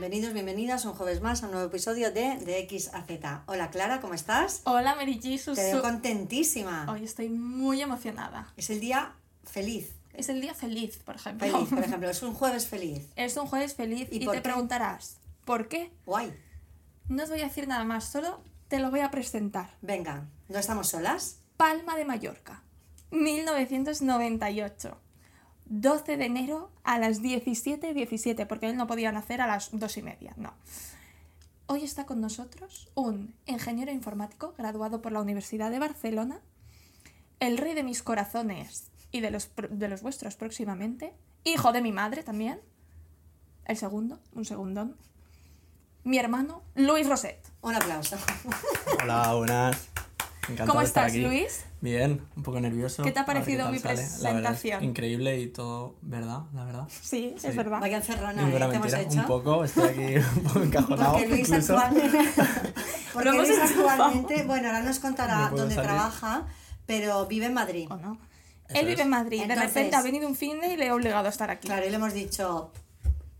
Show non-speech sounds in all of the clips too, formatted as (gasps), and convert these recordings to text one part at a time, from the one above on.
Bienvenidos, bienvenidas un jueves más a un nuevo episodio de, de X a Z. Hola Clara, ¿cómo estás? Hola Mary Jesus. Te veo contentísima. Hoy estoy muy emocionada. Es el día feliz. Es el día feliz, por ejemplo. Feliz, por (laughs) ejemplo, es un jueves feliz. Es un jueves feliz ¿Y te qué? preguntarás, ¿por qué? Guay. No os voy a decir nada más, solo te lo voy a presentar. Venga, ¿no estamos solas? Palma de Mallorca, 1998. 12 de enero a las 17.17, porque él no podía nacer a las dos y media, no. Hoy está con nosotros un ingeniero informático graduado por la Universidad de Barcelona, el rey de mis corazones y de los, de los vuestros próximamente, hijo de mi madre también, el segundo, un segundón, mi hermano Luis Roset. Un aplauso. Hola, buenas. Encantado ¿Cómo estar estás, aquí. Luis? Bien, un poco nervioso. ¿Qué te ha parecido mi sale. Presentación? increíble y todo, ¿verdad? La verdad. Sí, Sí. es verdad. Vaya encerrona ¿eh? que hemos hecho. Un poco, estoy aquí (laughs) un poco encajonado. Porque Luis incluso. (laughs) actualmente, porque Luis bueno, ahora nos contará No dónde salir. trabaja, pero vive en Madrid. ¿O no? Eso Él vive es. en Madrid, Entonces- de repente ha venido un fin de y le he obligado a estar aquí. Claro, y le hemos dicho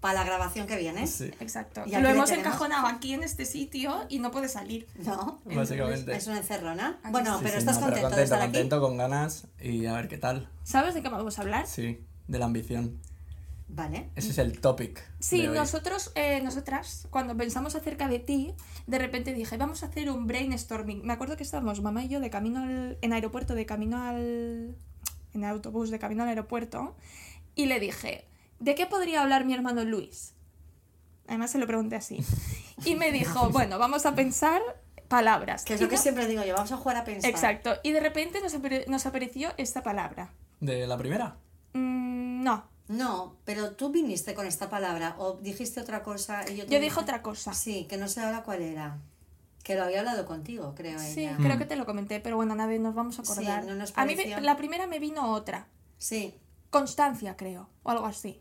para la grabación que viene. Sí, Exacto. ¿Y aquí Lo hemos encajonado aquí en este sitio y no puede salir. No, básicamente. es una encerrona. Aquí Bueno, Sí, pero sí, estás no, pero contento de contento, estar aquí. contento, con ganas y a ver qué tal. ¿Sabes de qué vamos a hablar? Sí, de la ambición. Vale. Ese es el topic. Sí, de hoy. nosotros, eh, nosotras, cuando pensamos acerca de ti, de repente dije, vamos a hacer un brainstorming. Me acuerdo que estábamos mamá y yo de camino al, en aeropuerto, de camino al... en autobús, de camino al aeropuerto, y le dije, ¿de qué podría hablar mi hermano Luis? Además se lo pregunté así. (laughs) Y me dijo, bueno, vamos a pensar palabras. Que es lo que siempre digo yo, vamos a jugar a pensar. Exacto. Y de repente nos, apare- nos apareció esta palabra. ¿De la primera? Mm, no, No, pero tú viniste con esta palabra o dijiste otra cosa y yo te yo dije otra cosa. Sí, que no sé ahora cuál era. Que lo había hablado contigo, creo Sí, ella. creo que te lo comenté, pero bueno, nadie nos vamos a Sí, acordar. no nos a mí la primera me vino otra. Sí. Constancia, creo, o algo así.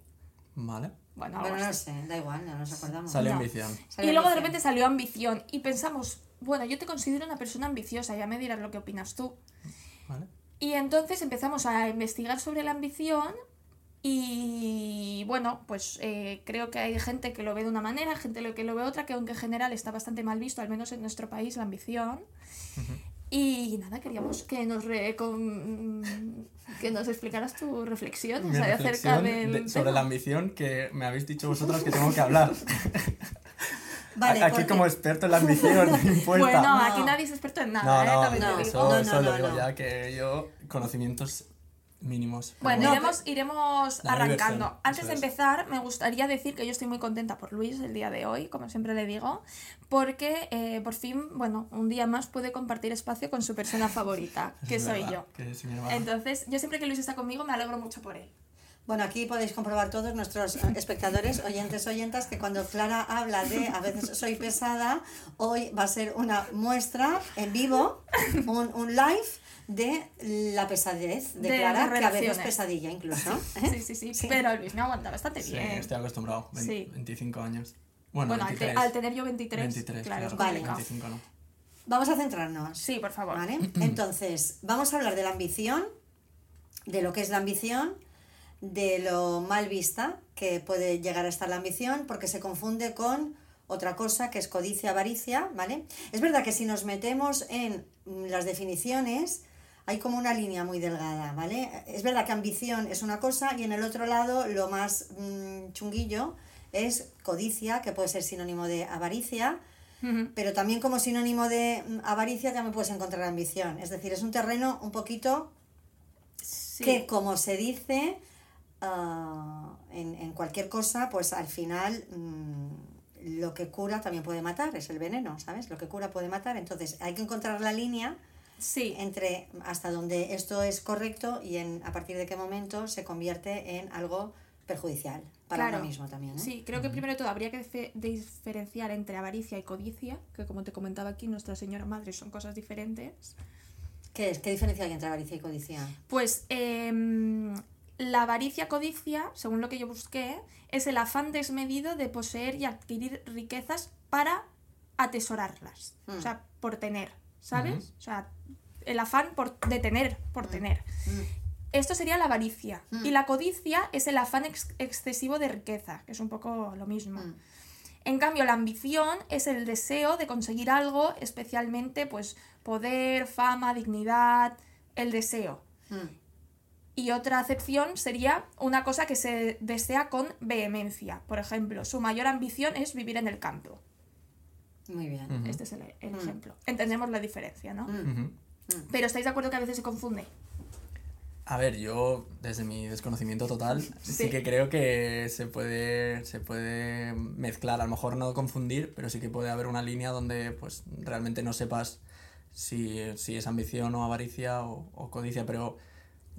Vale. Bueno, Bueno, no sé, da igual, no nos acordamos. Salió No. ambición. Salió Y luego de repente salió ambición y pensamos, bueno, yo te considero una persona ambiciosa, ya me dirás lo que opinas tú. Vale. Y entonces empezamos a investigar sobre la ambición y bueno, pues eh, creo que hay gente que lo ve de una manera, gente lo- que lo ve otra, que aunque en general está bastante mal visto, al menos en nuestro país, la ambición. Y nada, queríamos que nos, re- con- que nos explicaras Mi ahí acerca reflexión del de- sobre la ambición que me habéis dicho vosotros que tengo que hablar. (laughs) Vale, Aquí porque- como experto en la ambición (laughs) impuesta. Bueno, No. aquí nadie es experto en No, nada, ¿eh? no, También te no, digo. eso, No, eso no, lo no, digo no. ya, que yo conocimientos mínimos. Bueno, No, iremos, iremos arrancando. diversión, Antes de empezar, me gustaría decir que yo estoy muy contenta por Luis el día de hoy, como siempre le digo, porque eh, por fin, bueno, un día más puede compartir espacio con su persona (laughs) favorita, que Es soy verdad, yo. que es mi hermano. Entonces, yo siempre que Luis está conmigo me alegro mucho por él. Bueno, aquí podéis comprobar todos nuestros eh, espectadores, oyentes, oyentas, que cuando Clara habla de a veces soy pesada, hoy va a ser una muestra en vivo, un, un live de la pesadez de, De Clara, que a veces pesadilla incluso. ¿eh? Sí, sí, sí, Sí. Pero Luis me aguanta bastante Sí, bien. estoy acostumbrado. Sí. 25 años. Bueno, Bueno, al, te- 23. al tener yo 23, 23, claro, es Vale. complicado. 25 no. Vamos a centrarnos. Sí, por favor. ¿Vale? (clears throat) Entonces, vamos a hablar de la ambición, de lo que es la ambición, de lo mal vista que puede llegar a estar la ambición, porque se confunde con otra cosa que es codicia, avaricia, ¿vale? Es verdad que si nos metemos en las definiciones, hay como una línea muy delgada, ¿vale? Es verdad que ambición es una cosa y en el otro lado lo más mm, chunguillo es codicia, que puede ser sinónimo de avaricia, pero también como sinónimo de mm, avaricia también puedes encontrar ambición. Es decir, es un terreno un poquito Sí. que, como se dice ah, en, en cualquier cosa, pues al final mm, lo que cura también puede matar, es el veneno, ¿sabes? Lo que cura puede matar. Entonces hay que encontrar la línea Sí. entre hasta donde esto es correcto y en, a partir de qué momento se convierte en algo perjudicial para Claro. uno mismo también. ¿eh? Sí, creo que primero de todo habría que dife- diferenciar entre avaricia y codicia, que como te comentaba aquí, Nuestra Señora Madre son cosas diferentes. ¿Qué es? ¿Qué diferencia hay entre avaricia y codicia? Pues em, la avaricia codicia, según lo que yo busqué, es el afán desmedido de poseer y adquirir riquezas para atesorarlas. Mm. O sea, por tener, ¿sabes? O sea, el afán por, de tener, por tener. Mm. Esto sería la avaricia. Mm. Y la codicia es el afán ex- excesivo de riqueza, que es un poco lo mismo. Mm. En cambio, la ambición es el deseo de conseguir algo, especialmente pues poder, fama, dignidad, el deseo. Mm. Y otra acepción sería una cosa que se desea con vehemencia. Por ejemplo, su mayor ambición es vivir en el campo. Muy bien. Este es el, el Mm. ejemplo. Entendemos la diferencia, ¿no? Mm. Pero estáis de acuerdo que a veces se confunde. A ver, yo desde mi desconocimiento total sí, Sí. que creo que se puede, se puede mezclar, a lo mejor no confundir, pero sí que puede haber una línea donde pues realmente no sepas si, si es ambición o avaricia o, o codicia, pero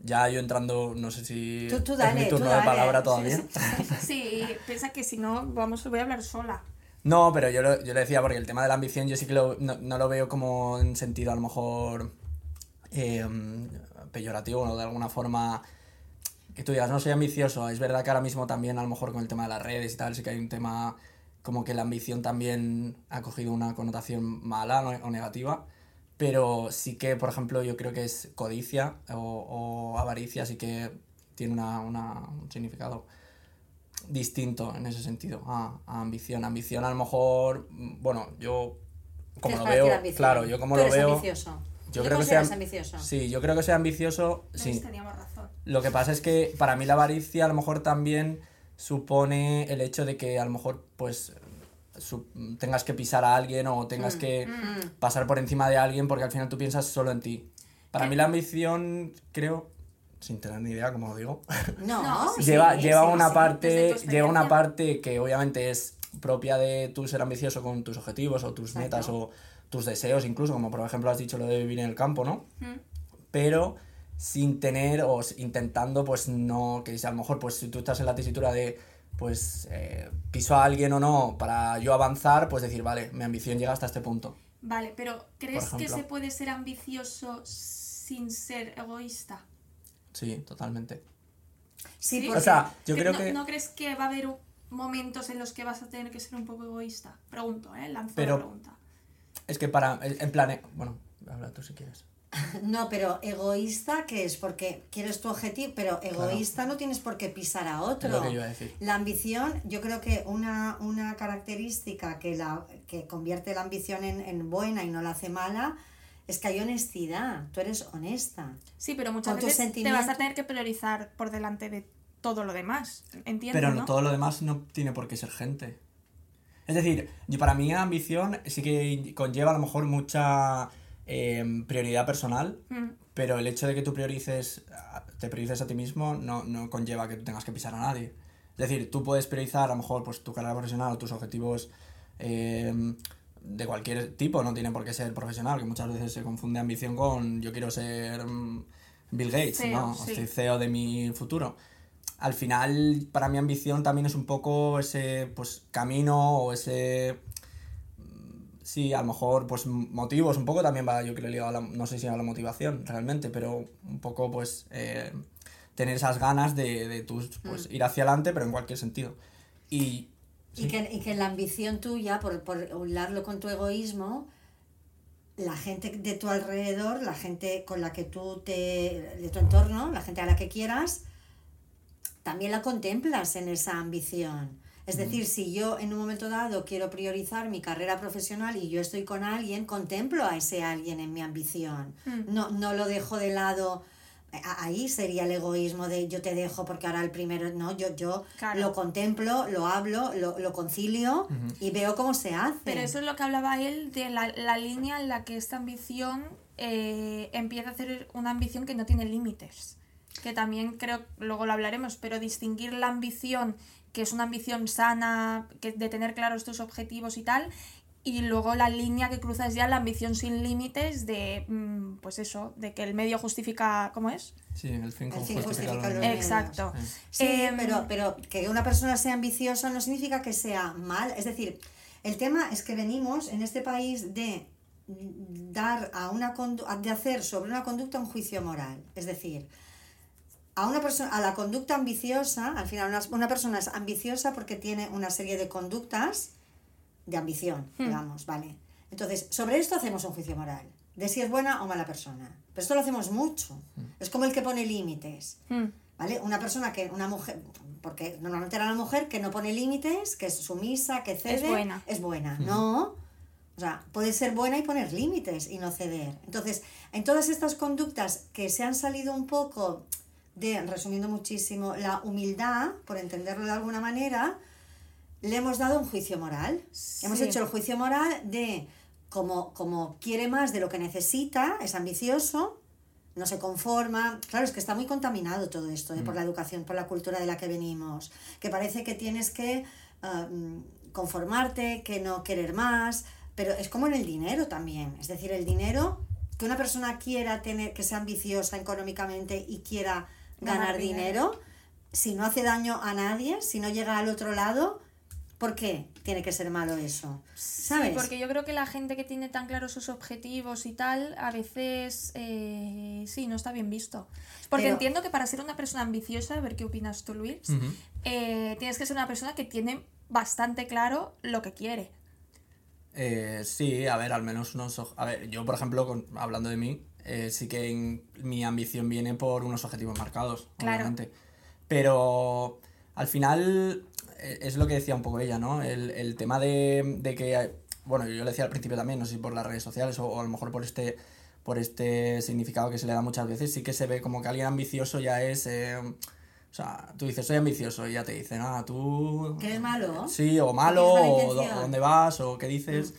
ya yo entrando, no sé si Tú- tú es dale, mi tú turno de dale. palabra Sí, todavía. sí. Sí, piensa que si no, vamos, voy a hablar sola. No, pero yo lo, yo lo decía porque el tema de la ambición yo sí que lo- no, no lo veo como en sentido a lo mejor eh, peyorativo o de alguna forma que tú digas, no soy ambicioso. Es verdad que ahora mismo también a lo mejor con el tema de las redes y tal, sí que hay un tema como que la ambición también ha cogido una connotación mala ¿no? o negativa. Pero sí que, por ejemplo, yo creo que es codicia o, o avaricia, sí que tiene una, una- un significado distinto en ese sentido a, a ambición. Ambición a lo mejor, mm, bueno, yo ¿Qué como lo veo, claro, yo como Tú lo eres veo, ambicioso. yo ¿Te creo que sea ambicioso? Sí, yo creo que sea ambicioso, sí. Teníamos razón. Lo que pasa es que para mí la avaricia a lo mejor también supone el hecho de que a lo mejor pues su- tengas que pisar a alguien o tengas Mm, que mm. pasar por encima de alguien porque al final tú piensas solo en ti. Para ¿Qué? mí la ambición, creo, sin tener ni idea, como lo digo, (laughs) No, lleva, sí, lleva sí, una sí. parte, lleva una parte que obviamente es propia de tu ser ambicioso con tus objetivos o tus Exacto. metas o tus deseos incluso, como por ejemplo has dicho lo de vivir en el campo, ¿no? Mm. pero sin tener o intentando pues no que a lo mejor pues si tú estás en la tesitura de pues eh, piso a alguien o no para yo avanzar pues decir vale mi ambición llega hasta este punto Vale, pero ¿crees que se puede ser ambicioso sin ser egoísta? Sí totalmente Sí, ¿Sí? porque- o sea yo ¿Que creo no, que ¿No crees que va a haber momentos en los que vas a tener que ser un poco egoísta? Pregunto, ¿eh? Lanzo Pero- la pregunta. es que para en plan eh, bueno habla tú si quieres (laughs) No, pero egoísta, ¿qué es? Porque quieres tu objetivo, pero egoísta no tienes por qué pisar a otro. es lo que yo iba a decir La ambición, yo creo que una, una característica que, la, que convierte la ambición en, en buena y no la hace mala es que hay honestidad. Tú eres honesta. Sí, pero muchas con veces te vas a tener que priorizar por delante de todo lo demás. Entiendo, pero ¿no? todo lo demás no tiene por qué ser gente es decir yo para mí ambición sí que conlleva a lo mejor mucha eh, prioridad personal Mm, Pero el hecho de que tú priorices, a- te priorices a ti mismo no, no conlleva que tú tengas que pisar a nadie. Es decir, tú puedes priorizar a lo mejor pues, tu carrera profesional o tus objetivos eh, de cualquier tipo, no tiene por qué ser profesional, que muchas veces se confunde ambición con yo quiero ser mm, Bill Gates, CEO, ¿no? O sí. soy CEO de mi futuro. Al final, para mi ambición también es un poco ese pues, camino o ese Sí, a lo mejor, pues motivos, un poco también va, yo creo, ligado a la, no sé si a la motivación realmente, pero un poco, pues, eh, tener esas ganas de, de tus, pues, ir hacia adelante, pero en cualquier sentido. Y, Y, que, y que la ambición tuya, por, por hablarlo con tu egoísmo, la gente de tu alrededor, la gente con la que tú te. de tu entorno, la gente a la que quieras, también la contemplas en esa ambición. Es decir, si yo en un momento dado quiero priorizar mi carrera profesional y yo estoy con alguien, contemplo a ese alguien en mi ambición. Mm. No, no lo dejo de lado. Ahí sería el egoísmo de yo te dejo porque ahora el primero. No, yo, yo Claro. lo contemplo, lo hablo, lo, lo concilio y veo cómo se hace. Pero eso es lo que hablaba él de la, la línea en la que esta ambición eh, empieza a hacer una ambición que no tiene límites. Que también creo, luego lo hablaremos, pero distinguir la ambición, que es una ambición sana, que de tener claros tus objetivos y tal, y luego la línea que cruzas ya la ambición sin límites de, mm, pues eso, de que el medio justifica, ¿cómo es? sí, el fin, El fin justifica justifica los medios. Exacto. Sí. Em, pero, pero que una persona sea ambiciosa no significa que sea mal. Es decir, el tema es que venimos en este país de dar a una condu- de hacer sobre una conducta un juicio moral. Es decir, a una persona, a la conducta ambiciosa, al final una, una persona es ambiciosa porque tiene una serie de conductas de ambición, Hmm. digamos, ¿vale? Entonces, sobre esto hacemos un juicio moral, de si es buena o mala persona. Pero esto lo hacemos mucho. Es como el que pone límites. Mm, ¿Vale? Una persona que, una mujer, porque normalmente era una mujer que no pone límites, que es sumisa, que cede. Es buena. Es buena. No. O sea, puede ser buena y poner límites y no ceder. Entonces, en todas estas conductas que se han salido un poco de, resumiendo muchísimo, la humildad, por entenderlo de alguna manera, le hemos dado un juicio moral. Hemos Sí. hecho el juicio moral de como, como quiere más de lo que necesita, es ambicioso, no se conforma. Claro, es que está muy contaminado todo esto ¿eh? por la educación, por la cultura de la que venimos. Que parece que tienes que mm, conformarte, que no querer más. Pero es como en el dinero también. Es decir, el dinero, que una persona quiera tener, que sea ambiciosa económicamente y quiera ganar, Ganar dinero, dinero. si no hace daño a nadie, si no llega al otro lado, ¿por qué tiene que ser malo eso? ¿Sabes? Sí, porque yo creo que la gente que tiene tan claros sus objetivos y tal, a veces eh, sí, no está bien visto. Porque Pero- entiendo que para ser una persona ambiciosa, a ver qué opinas tú, Luis, eh, tienes que ser una persona que tiene bastante claro lo que quiere. Eh, sí, a ver, al menos unos... A ver, yo, por ejemplo, con- hablando de mí, eh, sí que en- mi ambición viene por unos objetivos marcados, Claro. obviamente. Pero al final es lo que decía un poco ella, ¿no? El, el tema de, de que... hay- Bueno, yo le decía al principio también, no sé si por las redes sociales o, o a lo mejor por este por este significado que se le da muchas veces, sí que se ve como que alguien ambicioso ya es... eh, o sea, tú dices, soy ambicioso y ya te dicen, ah, tú... Que eres malo. Sí, o malo, o dónde vas, o qué dices.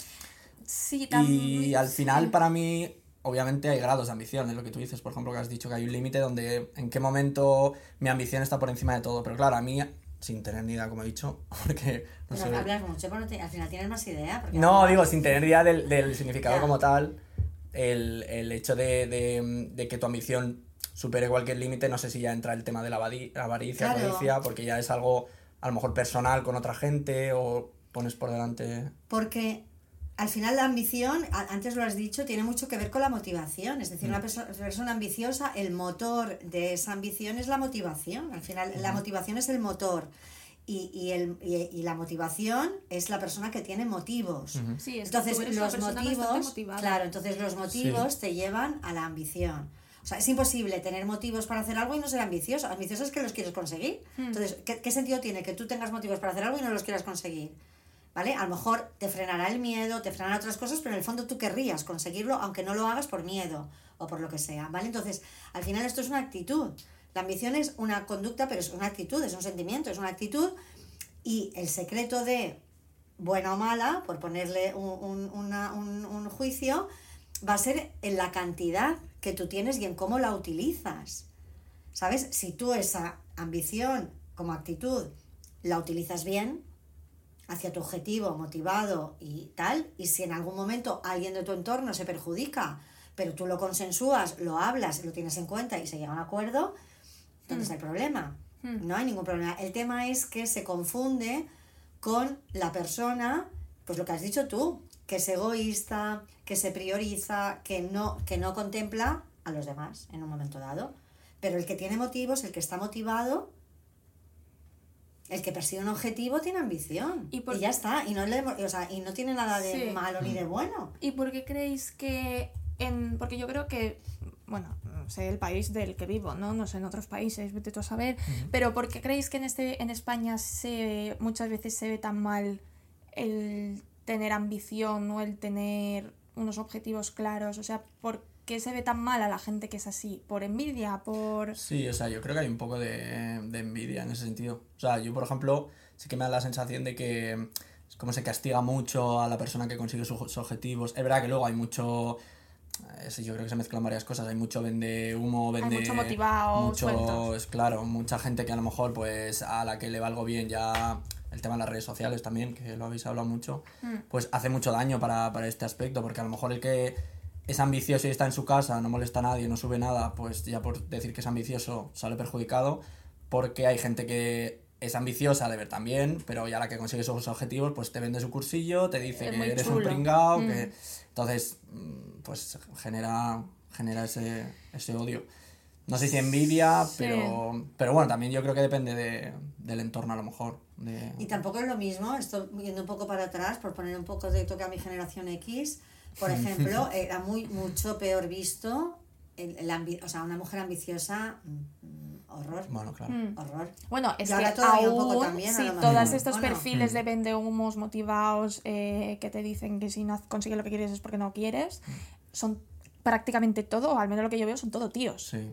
Sí, Y también. al final, para mí, obviamente hay grados de ambición, es lo que tú dices, por ejemplo, que has dicho que hay un límite donde en qué momento mi ambición está por encima de todo. Pero claro, a mí, sin tener ni idea, como he dicho, (laughs) porque no Pero sé. hablas mucho, pero te- al final tienes más idea. porque No, digo, sin tener idea del, del significado Ya. como tal, el, el hecho de, de, de que tu ambición supere cualquier límite, no sé si ya entra el tema de la avaricia, Claro. codicia, porque ya es algo a lo mejor personal con otra gente o pones por delante. Porque al final la ambición, antes lo has dicho, tiene mucho que ver con la motivación. Es decir, Mm. una perso- persona ambiciosa, el motor de esa ambición es la motivación. Al final, la motivación es el motor. Y, y, el, y, y la motivación es la persona que tiene motivos. Sí, es que Entonces, tú eres una los motivos, claro, entonces los motivos te llevan a la ambición. O sea, es imposible tener motivos para hacer algo y no ser ambicioso. Ambicioso es que los quieres conseguir. Hmm. Entonces, ¿qué, qué sentido tiene que tú tengas motivos para hacer algo y no los quieras conseguir? ¿Vale? A lo mejor te frenará el miedo, te frenará otras cosas, pero en el fondo tú querrías conseguirlo, aunque no lo hagas por miedo o por lo que sea, ¿vale? Entonces, al final esto es una actitud. La ambición es una conducta, pero es una actitud, es un sentimiento, es una actitud. Y el secreto de buena o mala, por ponerle un, un- un juicio, va a ser en la cantidad que tú tienes y en cómo la utilizas. ¿Sabes? Si tú esa ambición como actitud la utilizas bien, hacia tu objetivo, motivado y tal, y si en algún momento alguien de tu entorno se perjudica, pero tú lo consensúas, lo hablas, lo tienes en cuenta y se llega a un acuerdo, ¿dónde está el problema? Hmm. No hay ningún problema. El tema es que se confunde con la persona, pues lo que has dicho tú, que es egoísta, que se prioriza, que no, que no contempla a los demás en un momento dado. Pero el que tiene motivos, el que está motivado, el que persigue un objetivo tiene ambición. Y Y, por- ya está. Y no, le, o sea, y no tiene nada de Sí. malo ni de bueno. ¿Y por qué creéis que en porque yo creo que bueno, no sé el país del que vivo, ¿no? No sé en otros países, vete tú a saber, pero ¿por qué creéis que en este en España se muchas veces se ve tan mal el tener ambición o el tener unos objetivos claros? O sea, ¿por qué se ve tan mal a la gente que es así? ¿Por envidia? ¿Por Sí, o sea, yo creo que hay un poco de, de envidia en ese sentido. O sea, yo, por ejemplo, sí que me da la sensación de que es como se castiga mucho a la persona que consigue sus objetivos. Es verdad que luego hay mucho... eh, sí, yo creo que se mezclan varias cosas. Hay mucho vende humo, vende... mucho motivado, mucho, es claro, mucha gente que a lo mejor, pues, a la que le va algo bien ya... El tema de las redes sociales también, que lo habéis hablado mucho, Mm. pues hace mucho daño para, para este aspecto, porque a lo mejor el que es ambicioso y está en su casa, no molesta a nadie, no sube nada, pues ya por decir que es ambicioso sale perjudicado, porque hay gente que es ambiciosa de ver también, pero ya la que consigue sus objetivos, pues te vende su cursillo, te dice Es que eres un chulo. pringao, Mm. que entonces mm, pues genera, genera ese, ese odio. No sé si envidia, Sí. pero, pero bueno, también yo creo que depende de, del entorno a lo mejor. De... Y tampoco es lo mismo, estoy yendo un poco para atrás, por poner un poco de toque a mi generación X, por ejemplo, era muy mucho peor visto el, el ambi- o sea, una mujer ambiciosa, mm, horror. Bueno, claro. Mm. Horror. Bueno, es Y ahora que todavía un poco aún, también, sí, todos estos Bueno. perfiles Mm. de vende humos motivados eh, que te dicen que si no consigues lo que quieres es porque no quieres, son prácticamente todo, o al menos lo que yo veo, son todo tíos, Sí.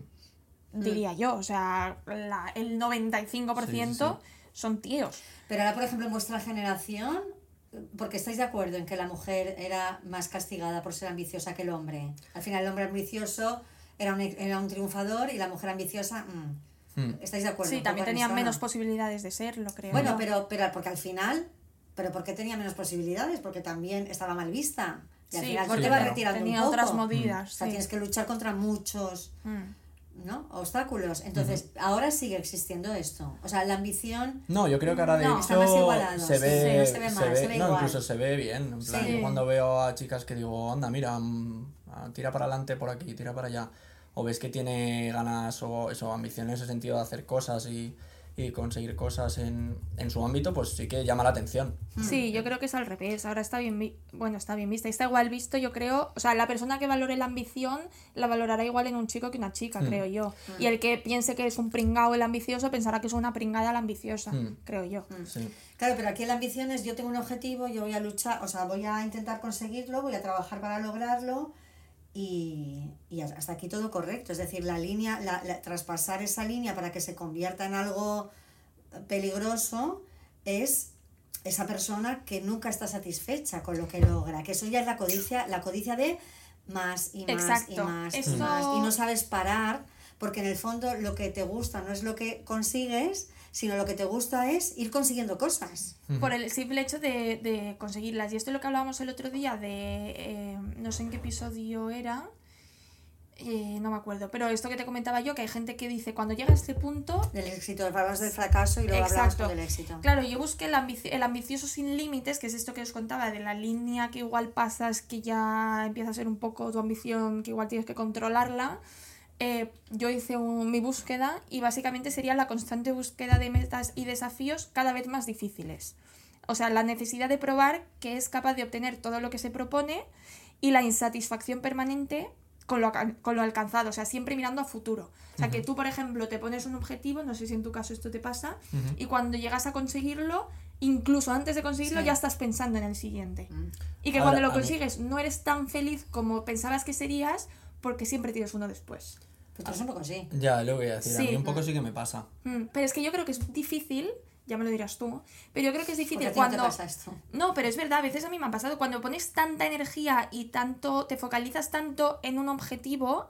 Mm. diría yo. O sea, la- el 95% son tíos. Pero ahora, por ejemplo, en vuestra generación, porque estáis de acuerdo en que la mujer era más castigada por ser ambiciosa que el hombre. Al final, el hombre ambicioso era un, era un triunfador y la mujer ambiciosa. mm. Hmm. ¿Estáis de acuerdo? Sí, también tenían menos no? posibilidades de serlo, creo. Bueno, pero, pero porque al final. ¿Pero por qué tenía menos posibilidades? Porque también estaba mal vista. Y al Sí, final porque te va claro. retirando tenía un poco. otras O movidas. sea, sí. tienes que luchar contra muchos Mm. ¿No? obstáculos. Entonces, ahora sigue existiendo esto. O sea, la ambición. No, yo creo que ahora de No, hecho está más igualado, se sí, ve, se ve mal, se ve no, igual. incluso se ve bien. En plan, Sí. yo cuando veo a chicas que digo, anda, mira, mm, ah, tira para adelante por aquí, tira para allá, o ves que tiene ganas o eso, ambición en ese sentido de hacer cosas y, y conseguir cosas en, en su ámbito, pues sí que llama la atención. Sí, yo creo que es al revés. Ahora está bien, vi- bueno, está bien vista. Está igual visto, yo creo. O sea, la persona que valore la ambición la valorará igual en un chico que una chica, creo yo. Y el que piense que es un pringao el ambicioso pensará que es una pringada la ambiciosa, Mm. creo yo. Sí. Claro, pero aquí la ambición es yo tengo un objetivo, yo voy a luchar, o sea, voy a intentar conseguirlo, voy a trabajar para lograrlo y, y hasta aquí todo correcto. Es decir, la línea, la, la- traspasar esa línea para que se convierta en algo peligroso es esa persona que nunca está satisfecha con lo que logra, que eso ya es la codicia, la codicia de más y más y más y más y no sabes parar porque en el fondo lo que te gusta no es lo que consigues, sino lo que te gusta es ir consiguiendo cosas. Por el simple hecho de, de conseguirlas. Y esto es lo que hablábamos el otro día de... eh, no sé en qué episodio era. eh, no me acuerdo. Pero esto que te comentaba yo, que hay gente que dice, cuando llega a este punto, Del éxito, hablamos del fracaso y luego hablamos Exacto. con del éxito. Claro, yo busqué el, ambici- el ambicioso sin límites, que es esto que os contaba, de la línea que igual pasas, que ya empieza a ser un poco tu ambición, que igual tienes que controlarla. Eh, yo hice un- mi búsqueda y básicamente sería la constante búsqueda de metas y desafíos cada vez más difíciles. O sea, la necesidad de probar que es capaz de obtener todo lo que se propone y la insatisfacción permanente con lo, con lo alcanzado, o sea, siempre mirando a futuro. O sea, que tú, por ejemplo, te pones un objetivo, no sé si en tu caso esto te pasa, y cuando llegas a conseguirlo, incluso antes de conseguirlo, Sí. ya estás pensando en el siguiente. Mm. Y que Ahora, cuando lo mí- consigues no eres tan feliz como pensabas que serías, porque siempre tienes uno después. Pues tú eres un poco así. Ya, lo voy a decir, a mí un poco sí que me pasa. Mm, Pero es que yo creo que es difícil, ya me lo dirás tú, pero yo creo que es Porque difícil a ti no te cuando... pasa esto. No, pero es verdad, a veces a mí me ha pasado, cuando pones tanta energía y tanto, te focalizas tanto en un objetivo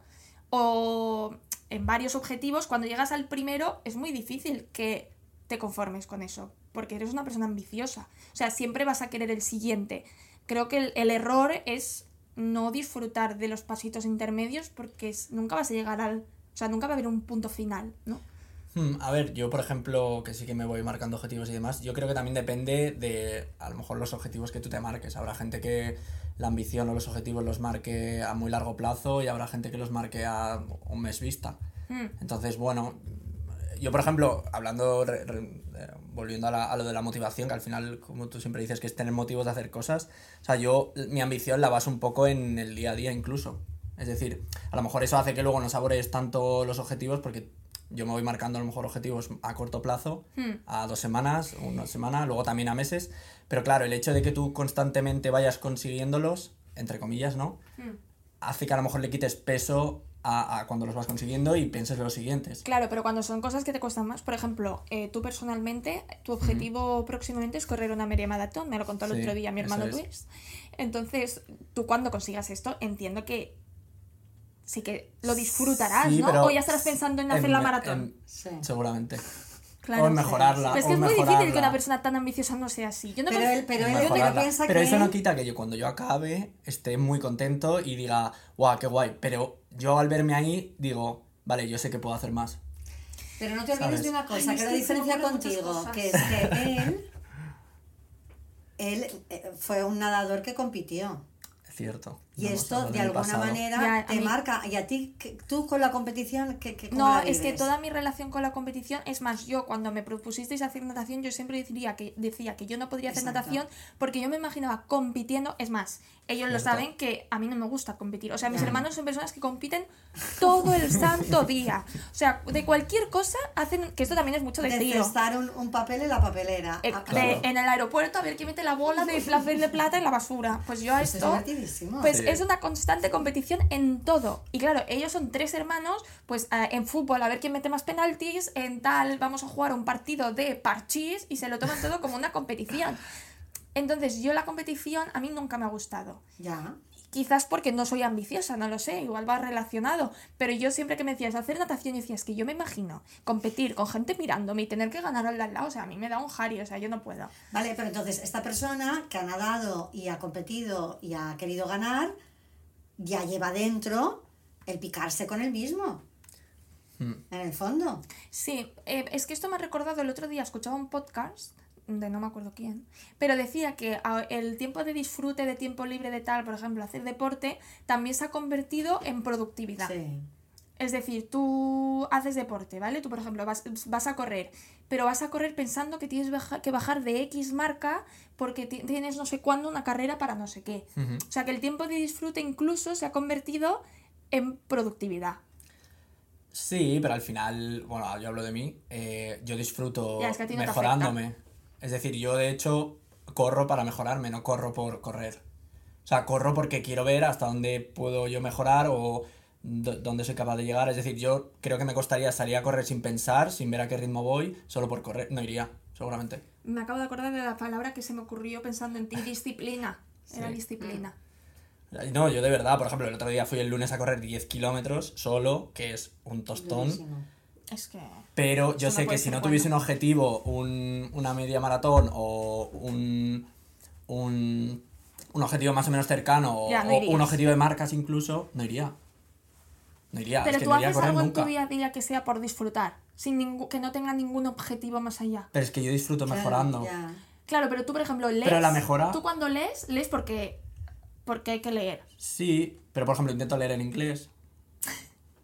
o en varios objetivos, cuando llegas al primero es muy difícil que te conformes con eso, porque eres una persona ambiciosa. O sea, siempre vas a querer el siguiente. Creo que el, el error es no disfrutar de los pasitos intermedios porque es- nunca vas a llegar al... O sea, nunca va a haber un punto final, ¿no? Hmm, A ver, yo por ejemplo, que sí que me voy marcando objetivos y demás, yo creo que también depende de a lo mejor los objetivos que tú te marques. Habrá gente que la ambición o los objetivos los marque a muy largo plazo y habrá gente que los marque a un mes vista. Mm. Entonces, bueno, yo por ejemplo, hablando, re- re- eh, volviendo a, la- a lo de la motivación, que al final, como tú siempre dices, que es tener motivos de hacer cosas, o sea, yo mi ambición la baso un poco en el día a día incluso. Es decir, a lo mejor eso hace que luego no sabores tanto los objetivos porque yo me voy marcando a lo mejor objetivos a corto plazo, Hmm. a dos semanas, una semana, luego también a meses. Pero claro, el hecho de que tú constantemente vayas consiguiéndolos, entre comillas, ¿no? Hmm. Hace que a lo mejor le quites peso a, a cuando los vas consiguiendo y pienses en los siguientes. Claro, pero cuando son cosas que te cuestan más, por ejemplo, eh, tú personalmente, tu objetivo próximamente es correr una media maratón, me lo contó el Sí, otro día mi hermano es. Luis. Entonces, tú cuando consigas esto, entiendo que sí que lo disfrutarás, Sí, ¿no? O ya estarás pensando en hacer la maratón. en- Sí. seguramente. Claro. o en mejorarla. Pero es que es muy difícil que una persona tan ambiciosa no sea así. Yo no Pero él, pero él, pero piensa Pero que eso no quita que yo cuando yo acabe esté muy contento y diga, guau, qué guay. Pero yo al verme ahí digo, vale, yo sé que puedo hacer más. Pero no te olvides ¿Sabes? de una cosa, Ay, que me diferencia contigo, que es que él, (laughs) él eh, fue un nadador que compitió. Es cierto. Y No, esto, de alguna pasado. manera, Ya, te mí- marca. ¿Y a ti, tú con la competición, qué, qué, No, la es que toda mi relación con la competición, es más, yo cuando me propusisteis hacer natación, yo siempre decía que, decía que yo no podría hacer Exacto. natación porque yo me imaginaba compitiendo, es más, ellos lo saben que a mí no me gusta competir, o sea, mis Ya. hermanos son personas que compiten todo el santo día, o sea, de cualquier cosa hacen, que esto también es mucho de cestar un, un papel en la papelera. Eh, Ah, de- en el aeropuerto a ver quién mete la bola de papel de plata en la basura. Pues yo a Eso es esto divertidísimo. pues. Es una constante competición en todo. Y claro, ellos son tres hermanos, pues eh, en fútbol a ver quién mete más penaltis, en tal vamos a jugar un partido de parchís y se lo toman todo como una competición. Entonces yo la competición a mí nunca me ha gustado. Ya. Quizás porque no soy ambiciosa, no lo sé, igual va relacionado. Pero yo siempre que me decías hacer natación, yo decía, es que yo me imagino competir con gente mirándome y tener que ganar al lado. O sea, a mí me da un jari, o sea, yo no puedo. Vale, pero entonces esta persona que ha nadado y ha competido y ha querido ganar, ya lleva dentro el picarse con el mismo. Hmm. En el fondo. Sí, eh, es que esto me ha recordado el otro día, escuchaba un podcast de no me acuerdo quién, pero decía que el tiempo de disfrute, de tiempo libre de tal, por ejemplo, hacer deporte, también se ha convertido en productividad. Sí. Es decir, tú haces deporte, ¿vale? Tú, por ejemplo, vas, vas a correr, pero vas a correr pensando que tienes baja- que bajar de X marca porque ti- tienes no sé cuándo una carrera para no sé qué. O sea, que el tiempo de disfrute incluso se ha convertido en productividad. Sí, pero al final, bueno, yo hablo de mí, eh, yo disfruto Ya, es que a ti no te mejorándome. Es decir, yo de hecho corro para mejorarme, no corro por correr. O sea, corro porque quiero ver hasta dónde puedo yo mejorar o dónde soy capaz de llegar. Es decir, yo creo que me costaría salir a correr sin pensar, sin ver a qué ritmo voy, solo por correr. No iría, seguramente. Me acabo de acordar de la palabra que se me ocurrió pensando en ti, (laughs) disciplina. Era Sí. disciplina. No, yo de verdad, por ejemplo, el otro día fui el lunes a correr 10 kilómetros solo, que es un tostón. Es que... Pero yo Eso no sé que si no bueno. tuviese un objetivo, un- una media maratón o un, un, un objetivo más o menos cercano o, Ya, no o un objetivo de marcas incluso, no iría. No iría, Pero es que tú no iría a haces algo en nunca. tu día a día que sea por disfrutar, sin ningú- que no tenga ningún objetivo más allá. Pero es que yo disfruto Claro, mejorando. ya. Claro, pero tú, por ejemplo, lees... Pero la mejora- Tú cuando lees, lees porque, porque hay que leer. Sí, pero por ejemplo intento leer en inglés.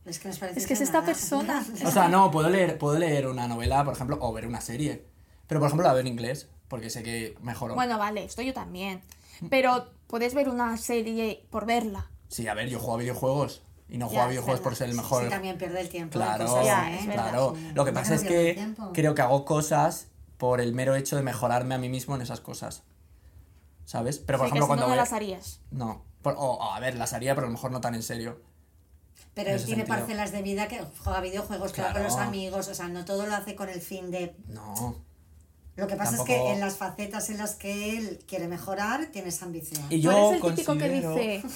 Es que nos parece Es que es esta persona. (laughs) O sea, no, puedo leer, puedo leer una novela, por ejemplo, o ver una serie. Pero por ejemplo la veo en inglés, porque sé que mejoro. Bueno, vale, esto yo también. Pero puedes ver una serie por verla. Sí, a ver, yo juego a videojuegos. Y no juego a videojuegos por ser el Sí, mejor sí, también pierde el tiempo. Claro, cosas Ya, ¿eh? claro. Sí. Lo que pasa no es que creo que hago cosas por el mero hecho de mejorarme a mí mismo en esas cosas. ¿Sabes? Pero por Sí, que ejemplo, si cuando no, no ve- las harías. No. Por- o, o, a ver, las haría, pero a lo mejor no tan en serio. Pero él tiene sentido. parcelas de vida que juega videojuegos, que va con Claro. los amigos, o sea, no todo lo hace con el fin de... No. Lo que pasa es Tampoco- que en las facetas en las que él quiere mejorar, tienes ambición. Y yo eres el típico considero... que dice,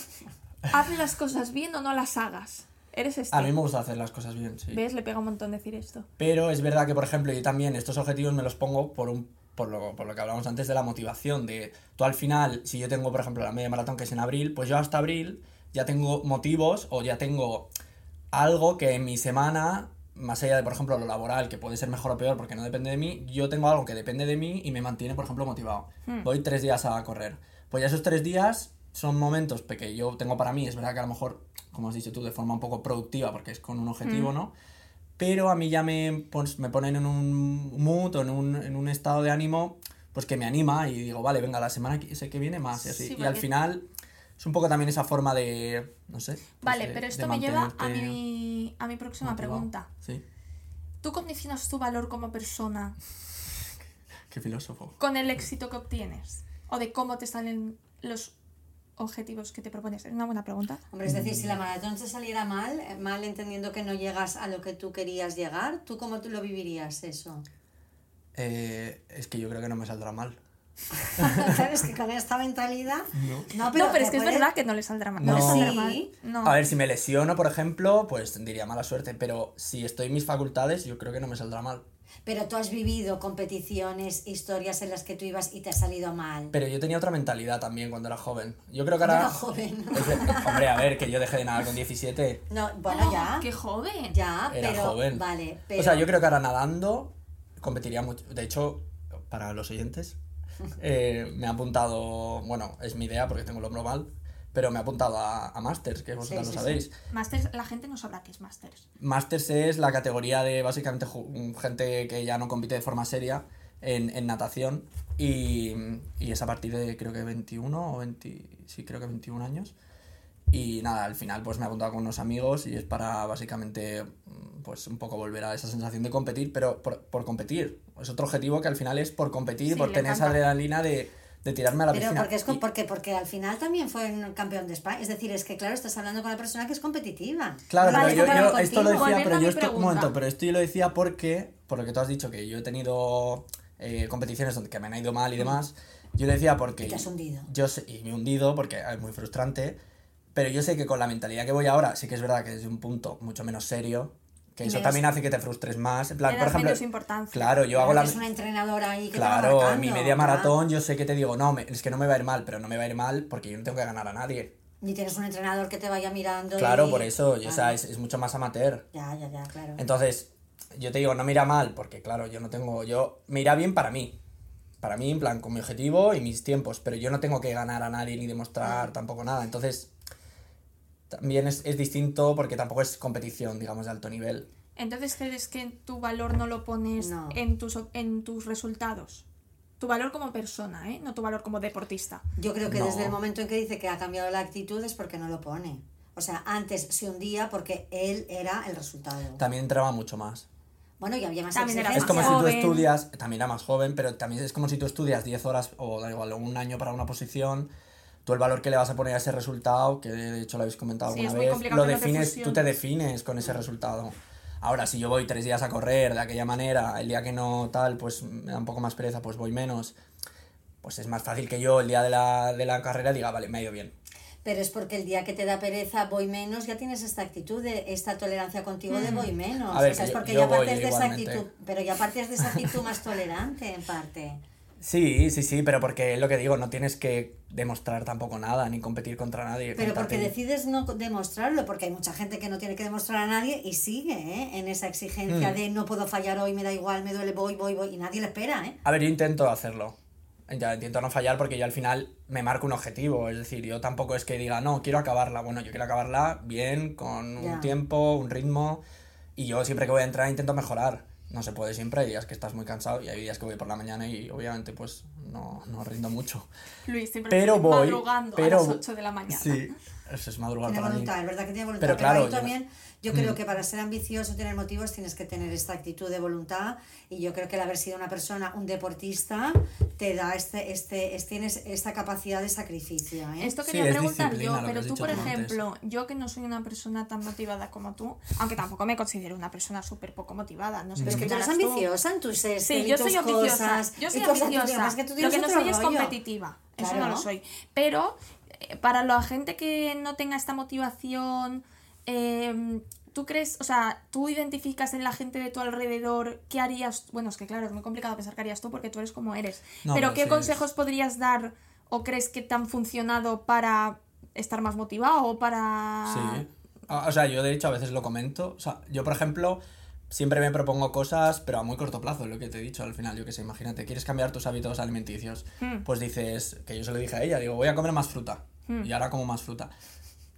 haz las cosas bien o no las hagas. Eres este. A mí me gusta hacer las cosas bien, sí. ¿Ves? Le pega un montón decir esto. Pero es verdad que, por ejemplo, yo también estos objetivos me los pongo por un por lo, por lo que hablábamos antes de la motivación, de tú al final, si yo tengo, por ejemplo, la media maratón que es en abril, pues yo hasta abril ya tengo motivos o ya tengo algo que en mi semana, más allá de, por ejemplo, lo laboral, que puede ser mejor o peor porque no depende de mí, yo tengo algo que depende de mí y me mantiene, por ejemplo, motivado. Hmm. Voy tres días a correr. Pues ya esos tres días son momentos que yo tengo para mí, es verdad que a lo mejor, como has dicho tú, de forma un poco productiva, porque es con un objetivo, ¿no? Pero a mí ya me, pon- me ponen en un mood o en un, en un estado de ánimo, pues que me anima y digo, vale, venga, la semana que, sé que viene más y así. Sí, y al final es un poco también esa forma de, no sé. pues Vale, de- pero esto me lleva a mi, a mi próxima motivado. pregunta. Sí, ¿Tú condicionas tu valor como persona (laughs) qué filósofo. con el éxito que obtienes? ¿O de cómo te salen los objetivos que te propones? Es una buena pregunta. Hombre, es decir, si la maratón te saliera mal, eh, mal entendiendo que no llegas a lo que tú querías llegar, ¿tú cómo tú lo vivirías eso? Eh, es que yo creo que no me saldrá mal. (laughs) Claro, es que con esta mentalidad... No. No, no, pero es que es verdad que no le saldrá mal. No, No. le saldrá Sí. mal. No. A ver, si me lesiono, por ejemplo, pues diría mala suerte, pero si estoy en mis facultades, yo creo que no me saldrá mal. Pero tú has vivido competiciones, historias en las que tú ibas y te ha salido mal. Pero yo tenía otra mentalidad también cuando era joven. Yo creo que ahora... era joven. Es Hombre, a ver, que yo dejé de nadar con 17. No, bueno, Oh, ya. ¡Qué joven! Ya, Era pero... joven. Vale, pero... O sea, yo creo que ahora nadando competiría mucho. De hecho, para los oyentes, eh, me ha apuntado, bueno, es mi idea porque tengo el hombro mal, pero me he apuntado a, a Masters, que vosotras Sí, lo sí, sabéis. Masters, la gente no sabrá qué es Masters. Masters es la categoría de básicamente gente que ya no compite de forma seria en, en natación y, y es a partir de creo que 21 o 20, sí, creo que 21 años. Y nada, al final pues me he apuntado con unos amigos y es para básicamente mm, pues un poco volver a esa sensación de competir, pero por, por competir. Es otro objetivo que al final es por competir, Sí, por tener esa encanta. adrenalina de, de tirarme a la Pero piscina. porque, es Y- porque, porque al final también fue un campeón de España. Es decir, es que claro, estás hablando con una persona que es competitiva. Claro, No pero yo, yo esto lo decía, pero yo esto, un momento, pero esto yo lo decía porque, por lo que tú has dicho, que yo he tenido eh, competiciones donde que me han ido mal y demás, yo lo decía porque... Y te has hundido. Yo y me he hundido porque es muy frustrante, pero yo sé que con la mentalidad que voy ahora, sí que es verdad que desde un punto mucho menos serio, que eso menos- también hace que te frustres más. En plan, por ejemplo, menos importancia. claro, yo Claro, hago la... es una entrenadora ahí que Claro, marcando, mi media claro. maratón yo sé que te digo, no, me- es que no me va a ir mal, pero no me va a ir mal porque yo no tengo que ganar a nadie. Ni tienes un entrenador que te vaya mirando. Claro, y- por eso, y, o sea, Claro. es, es mucho más amateur. Ya, ya, ya, claro. Entonces, yo te digo, no me irá mal, porque claro, yo no tengo, yo, me irá bien para mí. Para mí, en plan, con mi objetivo y mis tiempos, pero yo no tengo que ganar a nadie ni demostrar tampoco nada. Entonces, también es, es distinto porque tampoco es competición, digamos, de alto nivel. Entonces, ¿crees que tu valor no lo pones No. en, tus, en tus resultados? Tu valor como persona, ¿eh? No tu valor como deportista. Yo creo que No. desde el momento en que dice que ha cambiado la actitud es porque no lo pone. O sea, antes se hundía porque él era el resultado. También entraba mucho más. Bueno, y había más También era Es como más si tú joven. estudias, también era más joven, pero también es como si tú estudias 10 horas o da igual, un año para una posición, tú el valor que le vas a poner a ese resultado, que de hecho lo habéis comentado Sí, alguna vez, lo que no te defines, tú te defines con ese resultado. Ahora, si yo voy tres días a correr de aquella manera, el día que no tal, pues me da un poco más pereza, pues voy menos, pues es más fácil que yo el día de la, de la carrera diga, vale, me ha ido bien. Pero es porque el día que te da pereza voy menos, ya tienes esta actitud, de esta tolerancia contigo de voy menos. A ver, o sea, es yo- porque yo ya voy partes de esa igualmente. actitud, pero ya partes de esa actitud más tolerante en parte. Sí, sí, sí, pero porque es lo que digo, no tienes que demostrar tampoco nada, ni competir contra nadie. Pero porque ti. decides no demostrarlo, porque hay mucha gente que no tiene que demostrar a nadie y sigue ¿eh? en esa exigencia Mm. de no puedo fallar hoy, me da igual, me duele, voy, voy, voy, y nadie le espera, ¿eh? A ver, yo intento hacerlo. Ya intento no fallar porque yo al final me marco un objetivo. Es decir, yo tampoco es que diga, no, quiero acabarla. Bueno, yo quiero acabarla bien, con Ya. un tiempo, un ritmo. Y yo siempre que voy a entrar intento mejorar. No se puede siempre, hay días que estás muy cansado y hay días que voy por la mañana y obviamente pues no, no rindo mucho. Luis, siempre Pero voy, madrugando pero a las 8 de la mañana. Sí, eso es madrugar Tiene para mí. voluntad, es verdad que tiene voluntad. Pero Pero, claro, ahí yo- también yo creo que para ser ambicioso, tener motivos, tienes que tener esta actitud de voluntad. Y yo creo que el haber sido una persona, un deportista, te da este, este, es- tienes esta capacidad de sacrificio. ¿eh? Esto Sí, quería es preguntar yo, pero tú, por tú antes. ejemplo, yo que no soy una persona tan motivada como tú, aunque tampoco me considero una persona súper poco motivada, no sé Pero es que tú eres opinarás tú. ambiciosa en tus este, Sí, y yo soy ambiciosa. cosas, Yo soy ambiciosa. tuyas, es que tú Lo tienes que no soy es rollo. competitiva. Eso no Claro. lo soy. Pero para la gente que no tenga esta motivación, eh, ¿tú crees, o sea, tú identificas en la gente de tu alrededor qué harías? Bueno, es que claro, es muy complicado pensar qué harías tú porque tú eres como eres. No, pero pero ¿qué sí, consejos es- podrías dar o crees que te han funcionado para estar más motivado o para... Sí. O sea, yo de hecho a veces lo comento. O sea, yo por ejemplo siempre me propongo cosas, pero a muy corto plazo, lo que te he dicho al final. Yo que sé, imagínate, quieres cambiar tus hábitos alimenticios. Hmm. Pues dices, que yo se lo dije a ella, digo, voy a comer más fruta. Hmm. Y ahora como más fruta.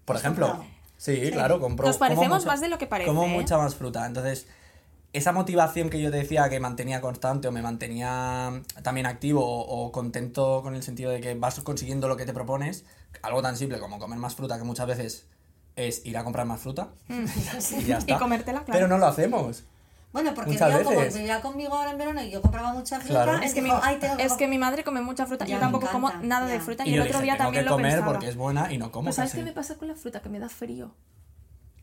Por ¿Has ejemplo, sí, claro, compro. Nos parecemos mucha- más de lo que parece, Como ¿eh? mucha más fruta. Entonces, esa motivación que yo te decía que mantenía constante o me mantenía también activo o, o contento con el sentido de que vas consiguiendo lo que te propones, algo tan simple como comer más fruta que muchas veces es ir a comprar más fruta (laughs) y ya está. Y comértela, claro. Pero no lo hacemos. Bueno, porque Muchas yo, como veces. vivía conmigo ahora en verano y yo compraba mucha fruta, Claro. Es que, mi, dijo, "Ay, tengo es que mi madre come mucha fruta. Ya, yo me tampoco como encanta, nada de ya. fruta. Y, Y el otro dije, día tengo también que lo comer pensaba. porque es buena y no como Pues ¿sabes casi. qué me pasa con la fruta? Que me da frío.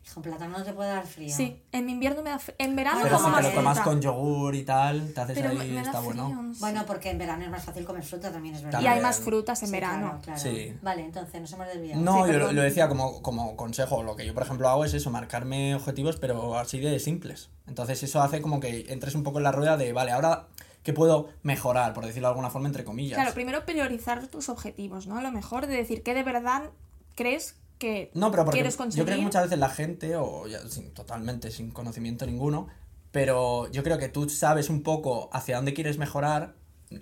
Hijo, plátano no te puede dar frío. Sí, en invierno me da frío. En verano Pero como si más te lo tomas fruta. con yogur y tal, te haces Pero ahí, me, me da está frío, bueno. no sé. Bueno, porque en verano es más fácil comer fruta, también es verdad. y También. hay más frutas en Sí, verano. claro, claro. Sí. Vale, entonces nos hemos desviado. No, Sí, yo lo, lo decía como, como consejo. Lo que yo, por ejemplo, hago es eso, marcarme objetivos, pero así de simples. Entonces eso hace como que entres un poco en la rueda de, vale, ahora, ¿qué puedo mejorar? Por decirlo de alguna forma, entre comillas. Claro, primero priorizar tus objetivos, ¿no? A lo mejor de decir qué de verdad crees que No, pero porque quieres yo conseguir. creo que muchas veces la gente, o ya sin- totalmente sin conocimiento ninguno, pero yo creo que tú sabes un poco hacia dónde quieres mejorar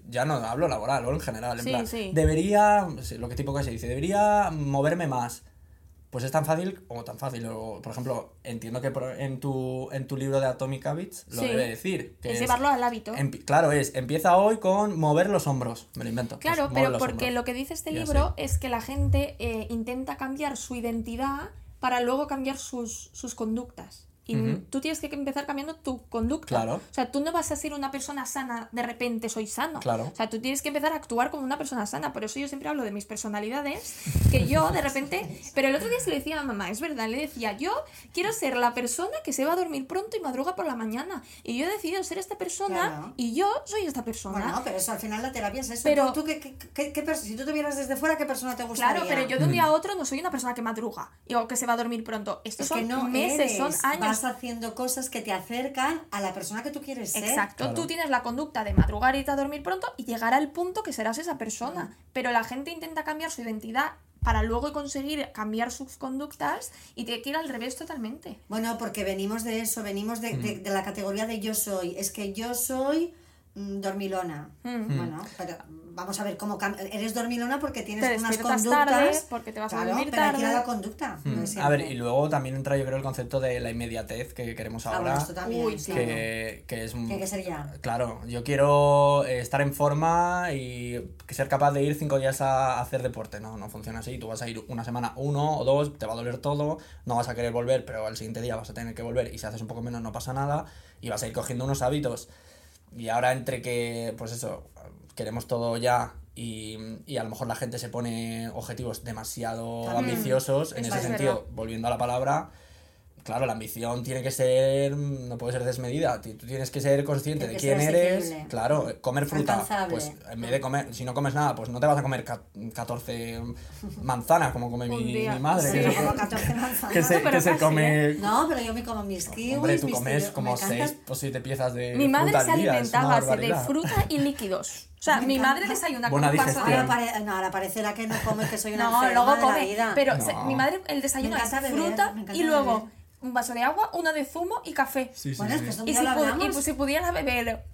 ya no hablo laboral, o en general, en Sí, plan, sí. debería, lo que tipo que se dice, debería moverme más. Pues es tan fácil o tan fácil. O, por ejemplo, entiendo que en tu, en tu libro de Atomic Habits lo Sí. debe decir. que Es llevarlo al hábito. claro, es, empieza hoy con mover los hombros. Me lo invento. pues, Claro, mueve pero porque hombros. lo que dice este libro es que la gente eh, intenta cambiar su identidad para luego cambiar sus, sus conductas. Y tú tienes que empezar cambiando tu conducta. Claro. O sea, tú no vas a ser una persona sana de repente soy sano. Claro. O sea, tú tienes que empezar a actuar como una persona sana. Por eso yo siempre hablo de mis personalidades, que yo de repente... Pero el otro día se lo decía a mamá, es verdad, le decía, yo quiero ser la persona que se va a dormir pronto y madruga por la mañana. Y yo he decidido ser esta persona Claro. y yo soy esta persona. Bueno, pero eso al final la terapia es eso. Pero- ¿Tú, qué, qué- qué- si tú te vieras desde fuera, ¿qué persona te gustaría? Claro, pero yo de un día a otro no soy una persona que madruga y- o que se va a dormir pronto. Estos Es son que no meses, eres, son años. Vas haciendo cosas que te acercan a la persona que tú quieres ser. Exacto, Claro. tú tienes la conducta de madrugar y irte a dormir pronto y llegar al punto que serás esa persona. Pero la gente intenta cambiar su identidad para luego conseguir cambiar sus conductas y tiene que ir al revés totalmente. Bueno, porque venimos de eso, venimos de, Mm. de- de la categoría de yo soy. Es que yo soy mm, dormilona. Mm. Bueno, pero vamos a ver cómo eres dormilona porque tienes Te unas conductas. tarde, porque te vas a claro, dormir pero a tarde. la conducta. no Mm. A ver, y luego también entra yo creo el concepto de la inmediatez que queremos Ah, ahora. bueno, esto también. Uy, sí. claro. que, que es Que hay que ser ya. Claro, yo quiero eh, estar en forma y que ser capaz de ir cinco días a hacer deporte. No, no funciona así. Tú vas a ir una semana, uno o dos, te va a doler todo, no vas a querer volver, pero al siguiente día vas a tener que volver y si haces un poco menos no pasa nada y vas a ir cogiendo unos hábitos. Y ahora entre que, pues eso, queremos todo ya y, y a lo mejor la gente se pone objetivos demasiado ambiciosos, en ese es sentido, verdad. volviendo a la palabra, Claro, la ambición tiene que ser, no puede ser desmedida. Tú tienes que ser consciente Tiene de quién eres. Claro, eh, comer fruta. Alcanzable. Pues en vez de comer, si no comes nada, pues no te vas a comer ca- 14 manzanas como come (laughs) mi, madre. Sí, que, como (laughs) 14 manzanas. que se, pero que se casi, come. No, pero yo me como mis kiwis, Hombre, tú mis comes como me encantan- 6 o 7 piezas de. Mi madre fruta se al día, es alimenta a una base de fruta y líquidos. O sea, mi madre desayuna con un vaso. Ahora, de... pare- no, ahora parecerá que no come, que soy una No, enferma luego de la come. vida. Pero No. se- mi madre, el desayuno es fruta y luego. Un vaso de agua, uno de zumo y café. Sí, sí, Bueno, es sí. que esto un Y si, pu- y hablamos. pues si pudiera beber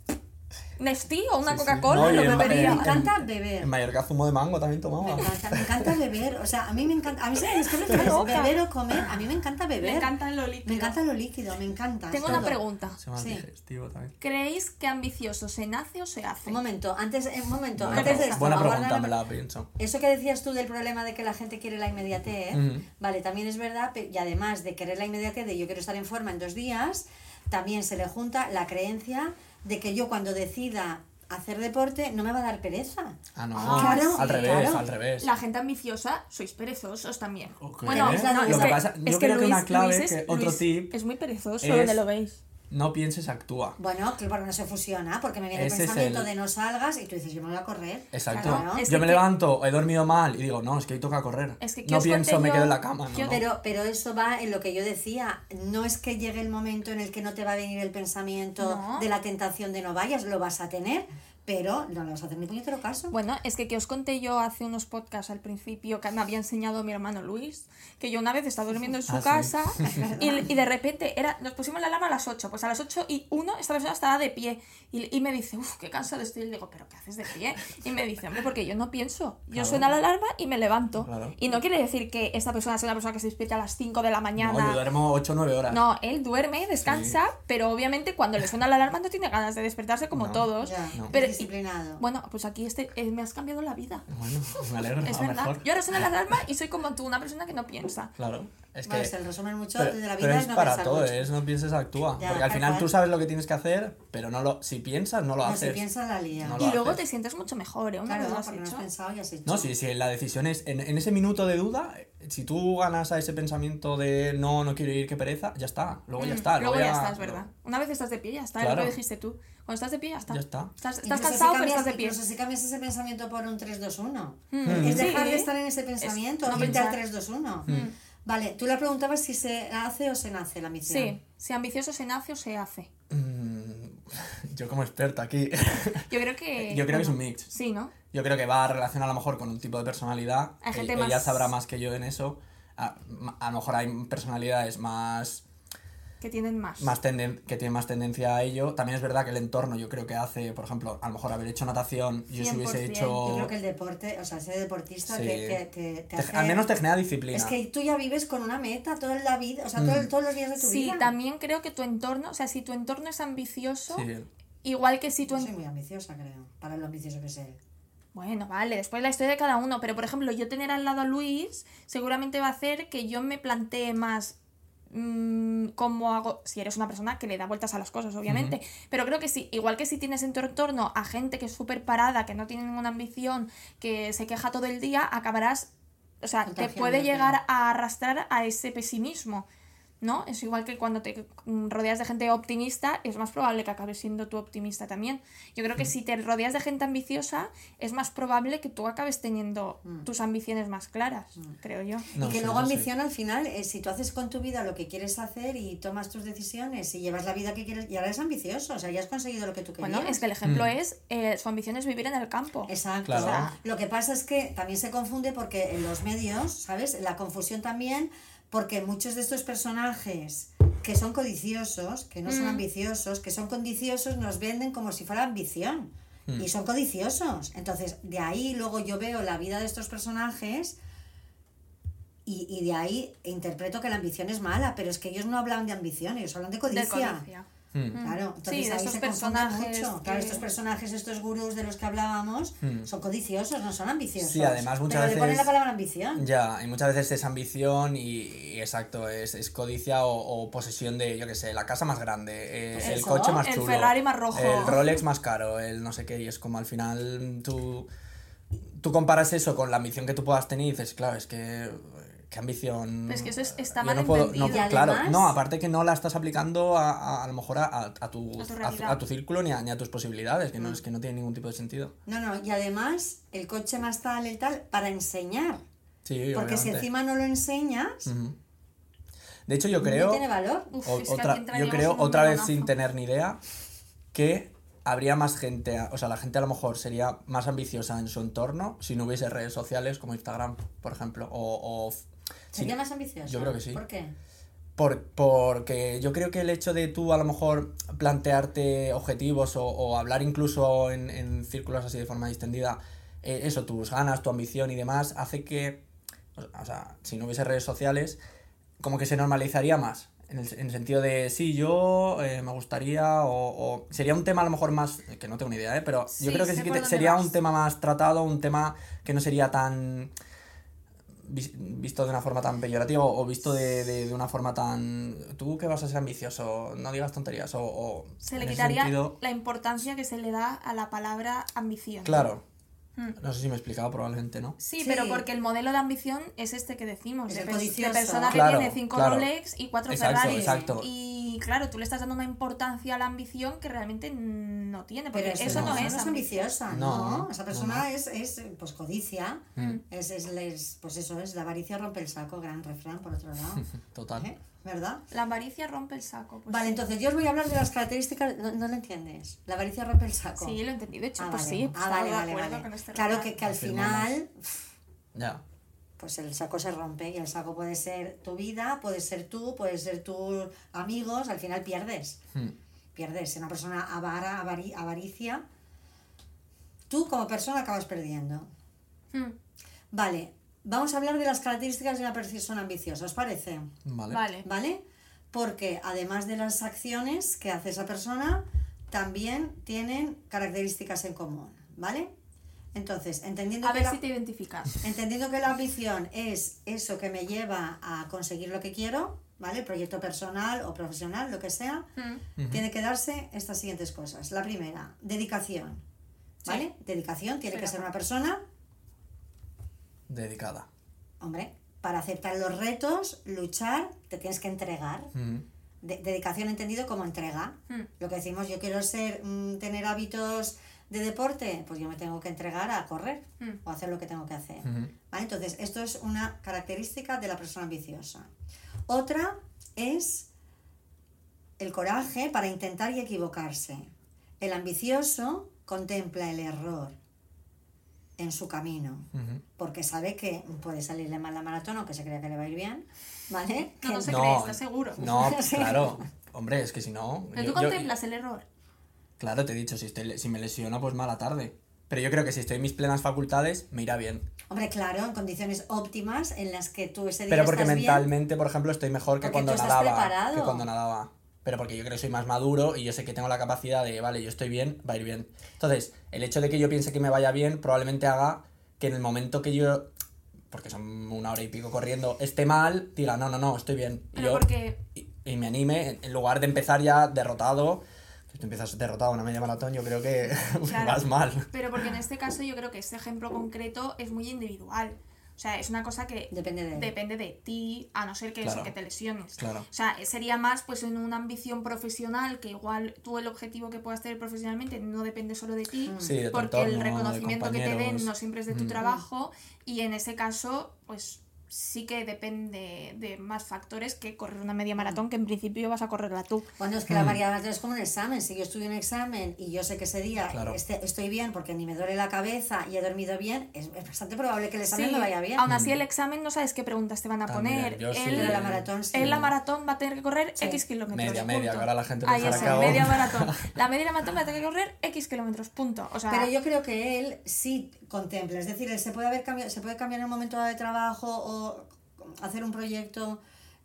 Nestí o una Sí, sí. Coca-Cola, No, lo bebería. en- Me encanta beber. En Mallorca zumo de mango también Me tomaba. encanta, me encanta (laughs) beber, o sea, a mí me encanta, a mí si me loca. beber o comer, a mí me encanta beber. Me encanta lo líquido. Me encanta lo líquido, me encanta. Tengo todo. una pregunta. Se llama Sí. digestivo también. ¿Creéis que ambicioso se nace o se hace? Un momento, antes, un momento, Buena, antes de esto, buena pregunta, me la pienso. Eso que decías tú del problema de que la gente quiere la inmediatez, vale, también es verdad, y además de querer la inmediatez, de yo quiero estar en forma en dos días, también se le junta la creencia de que yo cuando decida hacer deporte no me va a dar pereza. Ah, no. Ah, claro, al sí, revés, claro. al revés. La gente ambiciosa, sois perezosos también. Ok. Bueno, Es no, Lo es que pasa- es yo creo que Luis, una clave, Luis es, que otro Luis tip es muy perezoso, es- donde lo veis. No pienses, actúa. Bueno, que porque no se fusiona, porque me viene Ese el pensamiento el- de no salgas y tú dices, yo me voy a correr. Exacto. Claro. Es yo que me que- levanto, he dormido mal y digo, no, es que hoy toca correr. Es que, ¿qué no pienso, me yo? quedo en la cama. No. Pero, pero eso va en lo que yo decía. No es que llegue el momento en el que no te va a venir el pensamiento No. de la tentación de no vayas, lo vas a tener, pero no le vas a hacer ni puñetero caso. Bueno, es que que os conté yo hace unos podcasts al principio que me había enseñado mi hermano Luis, que yo una vez estaba durmiendo en su Ah, sí. casa (laughs) y, y de repente era, nos pusimos la alarma a las 8, pues a las 8 y 1 esta persona estaba de pie y, y me dice, uff, qué cansado estoy. Y le digo, ¿pero qué haces de pie? Y me dice, hombre, porque yo no pienso. Yo Claro. suena la alarma y me levanto. Claro. Y no quiere decir que esta persona sea una persona que se despierta a las 5 de la mañana. No, yo duermo 8 o 9 horas. No, él duerme, descansa, pero obviamente cuando le suena la alarma no tiene ganas de despertarse como No. todos. Ya, No. Pero, disciplinado. bueno, pues aquí este, eh, me has cambiado la vida. Bueno, me alegro. Es verdad. mejor. Yo ahora la alarma y soy como tú, una persona que no piensa. Claro. Es que. Bueno, es el resumen mucho pero, de la pero vida es es no para pensar todo, mucho. es no pienses, actúa. Ya, Porque al final cual. tú sabes lo que tienes que hacer, pero no lo, si piensas, no lo No, haces. si piensas la lía. No Y luego haces. te sientes mucho mejor, ¿eh? Una Claro, vez lo has porque no has hecho. pensado y has hecho. No, si, si la decisión es en, en ese minuto de duda, si tú ganas a ese pensamiento de no, no quiero ir, qué pereza, ya está. Luego ya Mm, está. Luego ya estás, ¿verdad? Una vez estás de pie, ya está. Es Claro. lo que dijiste tú. Cuando estás de pie, ya está. Ya está. Estás, estás cansado, si pero cambias, estás de pie. Incluso si cambias ese pensamiento por un 3-2-1. Mm. Es dejar Sí. de estar en ese pensamiento, no irte al pensar. 3-2-1. Mm. Vale, tú le preguntabas si se hace o se nace la ambición. Sí, si ambicioso se nace o se hace. Mm, (laughs) yo como experto aquí, Yo creo que. (laughs) yo creo que es un mix. Sí, ¿no? Yo creo que va relacionado a lo mejor con un tipo de personalidad. Hay que gente ella más- sabrá más que yo en eso. A, a lo mejor hay personalidades más que tienen más. más tenden- que tiene más tendencia a ello. También es verdad que el entorno yo creo que hace, por ejemplo, a lo mejor haber hecho natación, yo si hubiese 100%. hecho... Yo creo que el deporte, o sea, ser deportista Sí. te, te, te- te te- hace... al menos te genera disciplina. Es que tú ya vives con una meta toda la vida, o sea, todo- Mm. todos los días de tu Sí, vida. también creo que tu entorno, o sea, si tu entorno es ambicioso, Sí. igual que si tu Yo soy muy ambiciosa, creo, para lo ambicioso que es él. Bueno, vale, después la historia de cada uno, pero por ejemplo, yo tener al lado a Luis seguramente va a hacer que yo me plantee más mm, cómo hago, si eres una persona que le da vueltas a las cosas, obviamente, pero creo que sí, igual que si tienes en tu entorno a gente que es súper parada, que no tiene ninguna ambición, que se queja todo el día, acabarás, o sea, te puede llegar a arrastrar a ese pesimismo. ¿No? Es igual que cuando te mm, rodeas de gente optimista, es más probable que acabes siendo tú optimista también. Yo creo que si te rodeas de gente ambiciosa, es más probable que tú acabes teniendo tus ambiciones más claras, creo yo. No, y que sí, luego ambición al final, es si tú haces con tu vida lo que quieres hacer y tomas tus decisiones y llevas la vida que quieres, y ahora eres ambicioso, o sea, ya has conseguido lo que tú querías. Bueno, es que el ejemplo es, eh, su ambición es vivir en el campo. Exacto. Claro. O sea, lo que pasa es que también se confunde porque en los medios, ¿sabes? La confusión también, porque muchos de estos personajes que son codiciosos, que no son Mm. ambiciosos, que son codiciosos, nos venden como si fuera ambición. Y son codiciosos. Entonces, de ahí luego yo veo la vida de estos personajes y, y de ahí interpreto que la ambición es mala, pero es que ellos no hablan de ambición, ellos hablan de de codicia. Mm. Claro, entonces Sí, ahí estos se personajes mucho. Claro, estos personajes, estos gurús de los que hablábamos, Mm. son codiciosos, no son ambiciosos. Sí, además muchas pero le ponen veces- la palabra ambición. Ya, y muchas veces es ambición y, y exacto, es, es codicia o, o posesión de, yo qué sé, la casa más grande, eh, Pues el coche más el chulo, Ferrari más rojo. el Rolex más caro, el no sé qué, y es como al final tú, tú comparas eso con la ambición que tú puedas tener y dices, claro, es que qué ambición. Pero es que eso es- está mal no puedo, no, entendido. Y claro, además- no, aparte que no la estás aplicando a, a, a lo mejor a, a- tu, A tu tu círculo ni a, ni a tus posibilidades, que no es que no tiene ningún tipo de sentido. No, no, y además el coche más tal, el tal, para enseñar. Sí, Porque si encima no lo enseñas. De hecho, yo creo. tiene valor. Uf, O- otra, yo creo, otra vez sin tener ni idea, que habría más gente, o sea, la gente a lo mejor sería más ambiciosa en su entorno si no hubiese redes sociales como Instagram, por ejemplo, o... o Sería más ambicioso. yo creo que sí. ¿Por qué? por, porque yo creo que el hecho de tú a lo mejor plantearte objetivos o, o hablar incluso en, en círculos así de forma distendida, eh, eso, tus ganas, tu ambición y demás, hace que, o sea, si no hubiese redes sociales, como que se normalizaría más. En el, en el sentido de, sí, yo eh, me gustaría, o, o sería un tema a lo mejor más, que no tengo ni idea, ¿eh? pero Sí, yo creo que sí que te- sería vas. un tema más tratado, un tema que no sería tan visto de una forma tan peyorativa o visto de, de- de una forma tan... Tú que vas a ser ambicioso, no digas tonterías o... o Se le quitaría sentido- la importancia que se le da a la palabra ambición. Claro. Mm. No sé si me he explicado, probablemente, ¿no? Sí, Sí. pero porque el modelo de ambición es este que decimos, Es de, de persona que Claro, tiene cinco claro. Rolex y cuatro Exacto, Ferraris. exacto. Y claro, tú le estás dando una importancia a la ambición que realmente no tiene, porque Pero eso no, no, no es ambiciosa, No, no. Esa persona no. Es, es, pues, codicia. Mm, Es, es, es- pues eso es, la avaricia rompe el saco, gran refrán, por otro lado. (laughs) Total. ¿Eh? ¿Verdad? La avaricia rompe el saco. pues vale, sí. entonces yo os voy a hablar de las características. No, no lo entiendes. La avaricia rompe el saco. Sí, lo he entendido. De hecho, Ah, pues vale. sí, Ah, vale, vale, este Claro que, que al final, Ya. pues el saco se rompe y el saco puede ser tu vida, puede ser tú, puede ser tus amigos, al final pierdes. Mm, Pierdes. Si una persona avara, avari- avaricia, tú como persona acabas perdiendo. Hmm, Vale, vamos a hablar de las características de una persona ambiciosa, ¿os parece? Vale. Vale. ¿Vale? Porque además de las acciones que hace esa persona, también tienen características en común, ¿vale? Entonces, entendiendo, A que ver la, si te identificas. (laughs) entendiendo que la ambición es eso que me lleva a conseguir lo que quiero, ¿vale? Proyecto personal o profesional, lo que sea, Hmm, tiene que darse estas siguientes cosas. La primera, dedicación, ¿vale? Dedicación tiene que ser una persona Dedicada. Hombre, para aceptar los retos, luchar, te tienes que entregar. Mm, De- dedicación entendido como entrega. Hmm. Lo que decimos, yo quiero ser, mm, tener hábitos de deporte, pues yo me tengo que entregar a correr o hacer lo que tengo que hacer. ¿Vale? Entonces, esto es una característica de la persona ambiciosa. Otra es el coraje para intentar y equivocarse. El ambicioso contempla el error en su camino, porque sabe que puede salirle mal la maratón, aunque se crea que le va a ir bien, ¿vale? No, no Que- se cree, está seguro. No, (laughs) Sí. claro. Hombre, es que si no. Pero yo- tú yo- contemplas el error. claro, te he dicho, si, estoy, si me lesiono, pues mala tarde. Pero yo creo que si estoy en mis plenas facultades, me irá bien. Hombre, claro, en condiciones óptimas en las que tú ese día Pero porque estás bien. mentalmente, por ejemplo, estoy mejor que cuando nadaba. preparado. Que cuando nadaba. Pero porque yo creo que soy más maduro y yo sé que tengo la capacidad de, vale, yo estoy bien, va a ir bien. Entonces, el hecho de que yo piense que me vaya bien probablemente haga que en el momento que yo, porque son una hora y pico corriendo, esté mal, diga, no, no, no, estoy bien. Y Pero yo- porque y, y me anime, en- lugar de empezar ya derrotado, si tú empiezas derrotado una media maratón, yo creo que (laughs) Claro. vas mal. Pero porque en este caso yo creo que este ejemplo concreto es muy individual. O sea, es una cosa que Depende de- depende de ti, a no ser que, eso, Claro. que te lesiones. Claro. O sea, sería más pues en una ambición profesional que igual tú el objetivo que puedas tener profesionalmente no depende solo de ti, Sí, de tu porque el entorno, reconocimiento que te den no siempre es de tu Mm. trabajo y en ese caso pues sí que depende de más factores que correr una media maratón que en principio vas a correrla tú. Bueno, es que Mm. la variable es como un examen. Si yo estudio un examen y yo sé que ese día Claro. este- estoy bien porque ni me duele la cabeza y he dormido bien, es, es bastante probable que el examen Sí, me vaya bien. Aún así, el examen no sabes qué preguntas te van a poner. sí. Pero la maratón sí. En la maratón va a tener que correr Sí. X kilómetros. Media, media, punto. que ahora la gente Ahí es, media maratón. (laughs) La media maratón va a tener que correr X kilómetros, punto. O sea, Pero yo creo que él sí contempla, es decir, él se puede haber cambiado, se puede cambiar en un momento de trabajo o hacer un proyecto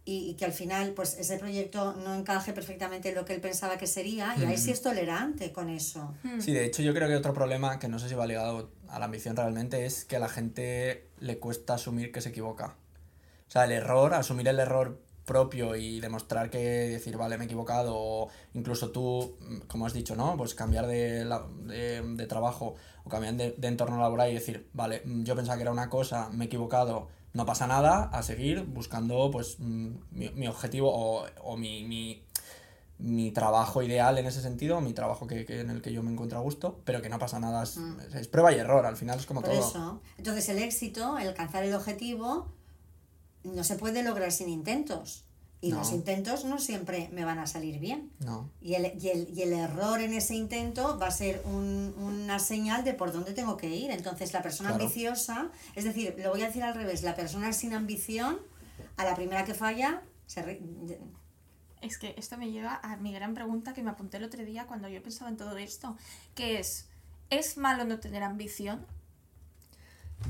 y, y que al final pues ese proyecto no encaje perfectamente en lo que él pensaba que sería y ahí sí es tolerante con eso. Hmm. Sí, de hecho yo creo que otro problema, que no sé si va ligado a la ambición realmente, es que a la gente le cuesta asumir que se equivoca. O sea, el error, asumir el error propio y demostrar que decir, vale, me he equivocado, o incluso tú, mm, como has dicho, ¿no? Pues cambiar de, la- de, de trabajo o cambiar de, de entorno laboral y decir, vale, mm, yo pensaba que era una cosa, me he equivocado, no pasa nada, a seguir buscando pues mm, mi, mi objetivo o, o mi, mi, mi trabajo ideal en ese sentido, mi trabajo que, que en el que yo me encuentro a gusto, pero que no pasa nada, es, es prueba y error, al final es como Por todo. eso. Entonces el éxito, el alcanzar el objetivo, no se puede lograr sin intentos. Y No. los intentos no siempre me van a salir bien. No. Y el, y el, y el error en ese intento va a ser un- una señal de por dónde tengo que ir. Entonces la persona Claro. ambiciosa, es decir, lo voy a decir al revés, la persona sin ambición, a la primera que falla, se re- es que esto me lleva a mi gran pregunta que me apunté el otro día cuando yo pensaba en todo esto, que es, ¿es malo no tener ambición?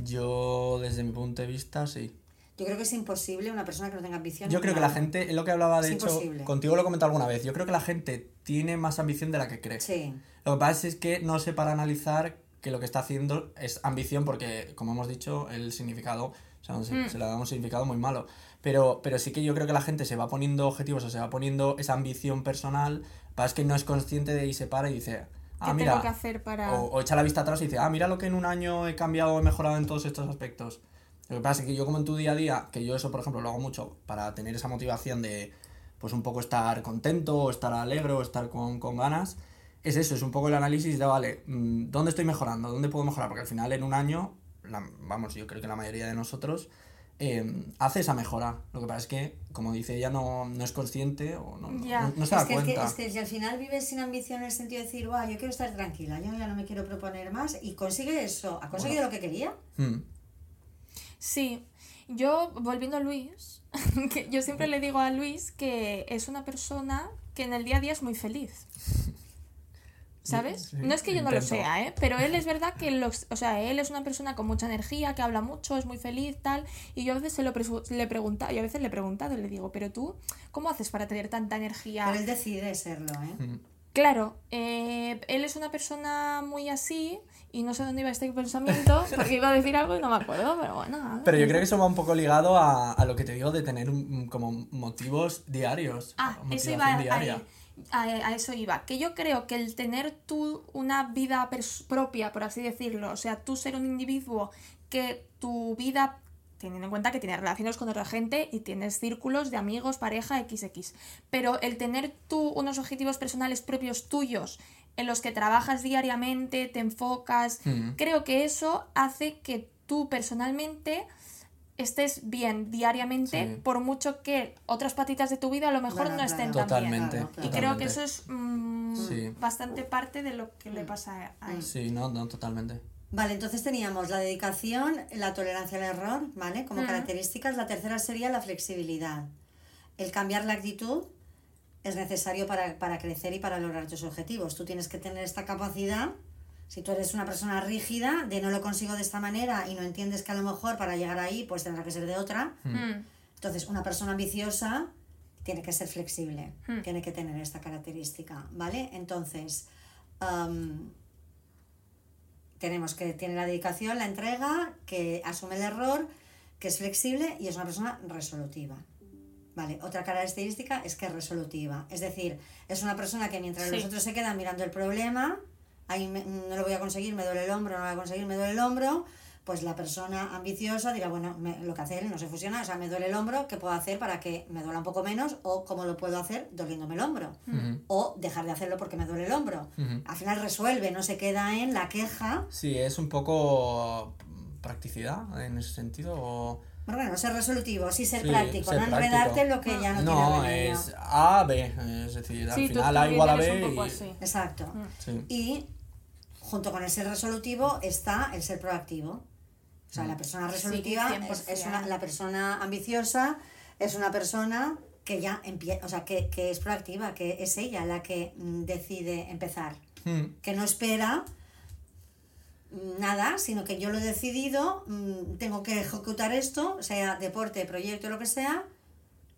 Yo, desde mi punto de vista, sí. Yo creo que es imposible una persona que no tenga ambición. Yo creo que la gente, es lo que hablaba de Es hecho, imposible. contigo lo he comentado alguna vez, yo creo que la gente tiene más ambición de la que cree. Sí. Lo que pasa es que no sé para analizar que lo que está haciendo es ambición porque, como hemos dicho, el significado, o sea, se, Mm. se le da un significado muy malo. Pero, pero sí que yo creo que la gente se va poniendo objetivos o se va poniendo esa ambición personal, pasa es que no es consciente de y se para y dice, ah, ¿Qué mira, tengo que hacer para...? o, o echa la vista atrás y dice, ah, mira lo que en un año he cambiado, he mejorado en todos estos aspectos. Lo que pasa es que yo como en tu día a día, que yo eso por ejemplo lo hago mucho para tener esa motivación de pues un poco estar contento, o estar alegre, o estar con, con ganas, es eso, es un poco el análisis de, vale, mm, ¿dónde estoy mejorando? ¿Dónde puedo mejorar? Porque al final en un año, la- vamos, yo creo que la mayoría de nosotros eh, hace esa mejora. Lo que pasa es que, como dice ella, no, no es consciente o no, Ya. no- no se da es, que, es, que, cuenta. es que si al final vives sin ambición en el sentido de decir, "Buah, yo quiero estar tranquila, yo ya no me quiero proponer más, y consigue eso, ha conseguido lo que quería. Mm, Sí, yo, volviendo a Luis, (laughs) que yo siempre le digo a Luis que es una persona que en el día a día es muy feliz. (laughs) ¿Sabes? Sí, no es que yo no lo sea, ¿eh? Pero él es verdad que los, o sea, él es una persona con mucha energía, que habla mucho, es muy feliz, tal. Y yo a veces se lo le pregunta, y a veces le he preguntado y le digo, pero tú, ¿cómo haces para tener tanta energía? Pero él decide serlo, ¿eh? mm. Claro, eh, él es una persona muy así y no sé dónde iba este pensamiento (laughs) porque iba a decir algo y no me acuerdo, pero bueno. a. Pero yo creo que eso va un poco ligado a, a lo que te digo de tener un- como motivos diarios. Ah, eso iba diaria. ahí. A, a eso iba. Que yo creo que el tener tú una vida propia, por así decirlo, o sea, tú ser un individuo que tu vida, teniendo en cuenta que tienes relaciones con otra gente y tienes círculos de amigos, pareja, XX, pero el tener tú unos objetivos personales propios tuyos en los que trabajas diariamente, te enfocas, Mm. creo que eso hace que tú personalmente estés bien diariamente, Sí. por mucho que otras patitas de tu vida a lo mejor Claro, no estén claro. tan bien. Totalmente. Y creo que eso es mm, Sí. bastante parte de lo que le pasa a él. Sí, no, no, totalmente. Vale, entonces teníamos la dedicación, la tolerancia al error, ¿vale? Como características. La tercera sería la flexibilidad. El cambiar la actitud es necesario para, para crecer y para lograr tus objetivos. Tú tienes que tener esta capacidad. Si tú eres una persona rígida, de no lo consigo de esta manera y no entiendes que a lo mejor para llegar ahí pues tendrá que ser de otra. Mm. Entonces, una persona ambiciosa tiene que ser flexible, Hmm. tiene que tener esta característica, ¿vale? Entonces, tenemos que tiene la dedicación, la entrega, que asume el error, que es flexible y es una persona resolutiva. Vale, otra característica es que es resolutiva. Es decir, es una persona que mientras Sí. los otros se quedan mirando el problema, ahí me- no lo voy a conseguir, me duele el hombro, no lo voy a conseguir, me duele el hombro, pues la persona ambiciosa dirá, bueno, me- lo que hace él no se fusiona, o sea, me duele el hombro, ¿qué puedo hacer para que me duela un poco menos? O cómo lo puedo hacer doliéndome el hombro. O dejar de hacerlo porque me duele el hombro. Al final resuelve, no se queda en la queja. Sí, es un poco practicidad en ese sentido. o- Bueno, bueno, ser resolutivo, sí ser Sí, práctico, ser no práctico. enredarte en lo que ya no, No, tiene remedio. es A, B. Es decir, al Sí, final A igual a B. y-. Exacto. Sí. Y junto con el ser resolutivo está el ser proactivo. O sea, la persona resolutiva es, es una, 100%. la persona ambiciosa, es una persona que ya empieza, o sea, que, que es proactiva, que es ella la que mm, decide empezar. Mm. Que no espera mm, nada, sino que yo lo he decidido, mm, tengo que ejecutar esto, sea deporte, proyecto, lo que sea,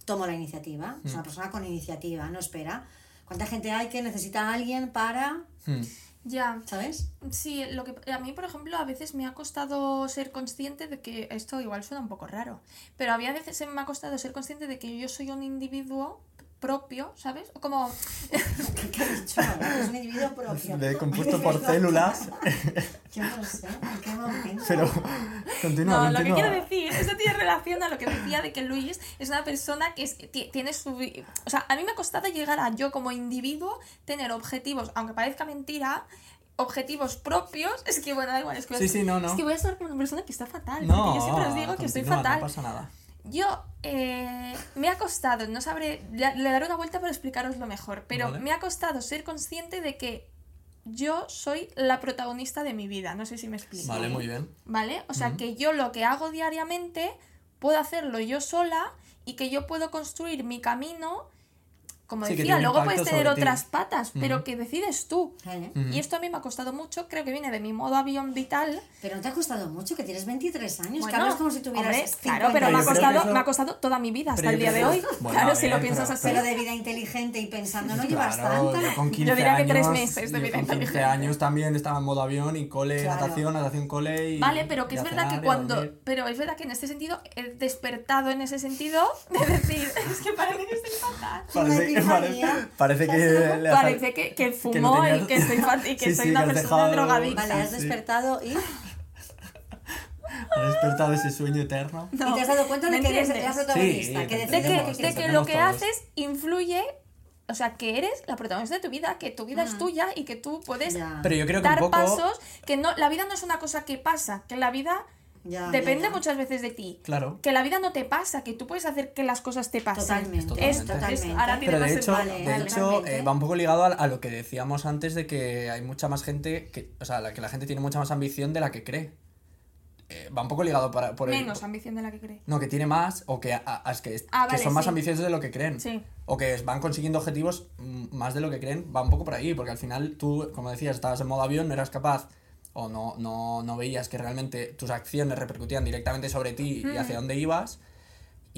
tomo la iniciativa. Es una persona con iniciativa, no espera. ¿Cuánta gente hay que necesita a alguien para, Mm. Ya. ¿sabes? Sí, lo que a mí, por ejemplo, a veces me ha costado ser consciente de que esto igual suena un poco raro, pero había veces me ha costado ser consciente de que yo soy un individuo propio, ¿sabes? O como ¿Qué he dicho? Es un individuo propio. De (laughs) compuesto por células. (laughs) Yo no sé, ¿en qué momento? Pero continúa, No, lo que quiero decir, eso tiene relación a lo que decía de que Luis es una persona que es- ti- tiene su... O sea, a mí me ha costado llegar a yo como individuo tener objetivos, aunque parezca mentira, objetivos propios. Es que bueno, da igual, es que, Sí, sí, no, no. Es que voy a estar como una persona que está fatal, No, porque yo siempre os digo que estoy fatal. No pasa nada. Yo eh, me ha costado, no sabré, le, le daré una vuelta para explicaroslo mejor, pero Vale. me ha costado ser consciente de que yo soy la protagonista de mi vida, no sé si me explico. Vale, muy bien. ¿Vale? O sea, que yo lo que hago diariamente puedo hacerlo yo sola y que yo puedo construir mi camino. Como Sí, que decía, luego puedes tener sobre ti. otras patas, pero Ujú. que decides tú. ¿Eh? Ujú. Y esto a mí me ha costado mucho, creo que viene de mi modo avión vital. Pero no te ha costado mucho, que tienes 23 años, que Bueno, hablas como si tuvieras hombre, 50 claro, pero me ha, Yo que costado, eso- me ha costado toda mi vida hasta Pero el yo día de hoy. que- Bueno, claro, a si lo ver, piensas pero- así. Pero de vida inteligente y pensando, no llevas Claro, tanta. yo con 15 diría que tres años, meses de yo vida con 15 inteligente. años también estaba en modo avión y cole, Claro. natación, natación, cole y... Vale, pero que y es verdad cenar que cuando. Pero es verdad que en este sentido he despertado en ese sentido de decir, (laughs) es que parece que estoy fatal. Parece, que- epifanía. parece, parece que le has- Parece que, que no fumó tenías- y que estoy fat- y que Sí, soy sí, una que persona dejado- drogadicta. Vale, has Sí. despertado y, (laughs) has despertado ese sueño eterno. No, y te has dado cuenta de ¿me que eres la protagonista, Sí, que de que, de que lo que todos. haces influye, o sea, que eres la protagonista de tu vida, que tu vida es tuya y que tú puedes. Pero yo creo que un dar poco... pasos, que no, la vida no es una cosa que pasa, que la vida Ya, depende ya, ya. muchas veces de ti. Claro. Que la vida no te pasa, que tú puedes hacer que las cosas te pasen. Totalmente, Totalmente. Es- totalmente. es- ahora tiene Pero de hecho, vale, de hecho eh, va un poco ligado a, a lo que decíamos antes de que hay mucha más gente, que, o sea, la, que la gente tiene mucha más ambición de la que cree. Eh, va un poco ligado para, por el- Menos ambición de la que cree. No, que tiene más o que, a- a- es que, Ah, que vale, son más sí. ambiciosos de lo que creen. Sí. O que van consiguiendo objetivos mm, más de lo que creen. Va un poco por ahí, porque al final tú, como decías, estabas en modo avión, no eras capaz o no, no, no veías que realmente tus acciones repercutían directamente sobre ti y hacia dónde ibas.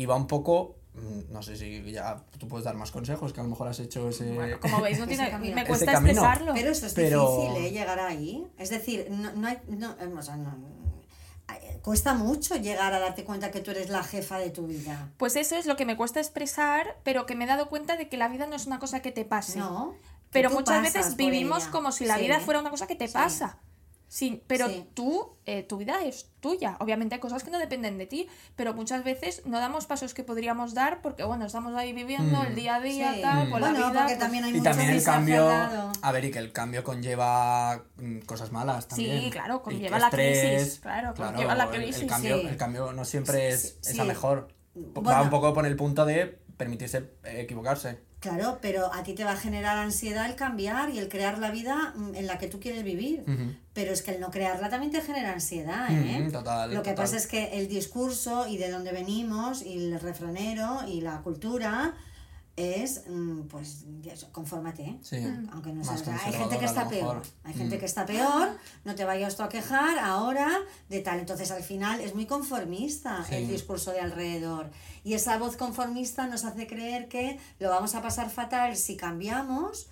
Va un poco, mm, no sé si ya tú puedes dar más consejos, que a lo mejor has hecho ese... Bueno, como veis, no tiene, camino. me cuesta camino. expresarlo. Pero eso es Pero- difícil, ¿eh? Llegar ahí. Es decir, no, no hay. No, eh, o sea, no- eh, cuesta mucho llegar a darte cuenta que tú eres la jefa de tu vida. Pues eso es lo que me cuesta expresar, pero que me he dado cuenta de que la vida no es una cosa que te pase. No. pero muchas veces vivimos ella. como si la Sí. vida fuera una cosa que te Sí. pasa. Sí, pero Sí. tú, eh, tu vida es tuya. Obviamente hay cosas que no dependen de ti, pero muchas veces no damos pasos que podríamos dar porque, bueno, estamos ahí viviendo Mm. el día a día, Sí. tal, pues bueno, la vida... pues- también hay Y también el cambio... A ver, y que el cambio conlleva mm, cosas malas también. Sí, claro, conlleva la crisis, claro, conlleva la el- El, crisis, cambio, sí. el cambio no siempre Sí, es, sí, es a mejor. Va Bueno. un poco por el punto de permitirse eh, equivocarse. Claro, pero a ti te va a generar ansiedad el cambiar y el crear la vida mm, en la que tú quieres vivir. Pero es que el no crearla también te genera ansiedad, ¿eh? Total, Lo que total. pasa es que el discurso y de dónde venimos y el refranero y la cultura es, mm, pues, confórmate, ¿eh? Sí. Aunque no sea, hay gente que está peor, hay gente Mm. que está peor, no te vayas tú a quejar ahora de tal. Entonces al final es muy conformista el Sí. discurso de alrededor. Y esa voz conformista nos hace creer que lo vamos a pasar fatal si cambiamos,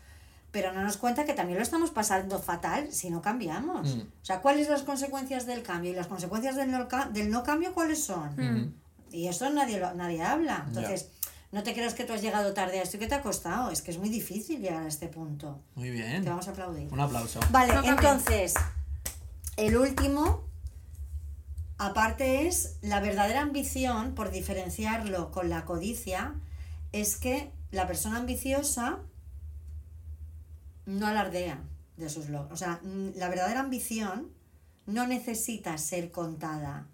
pero no nos cuenta que también lo estamos pasando fatal si no cambiamos. Mm. O sea, ¿cuáles son las consecuencias del cambio? Y las consecuencias del no, del no cambio, ¿cuáles son? Mm. Y eso nadie, lo- nadie habla. Entonces, no te creas que tú has llegado tarde a esto y que te ha costado. Es que es muy difícil llegar a este punto. Muy bien. Te vamos a aplaudir. Un aplauso. Vale, No entonces, el último, aparte es la verdadera ambición, por diferenciarlo con la codicia, es que la persona ambiciosa no alardea de sus logros. O sea, mm, la verdadera ambición no necesita ser contada.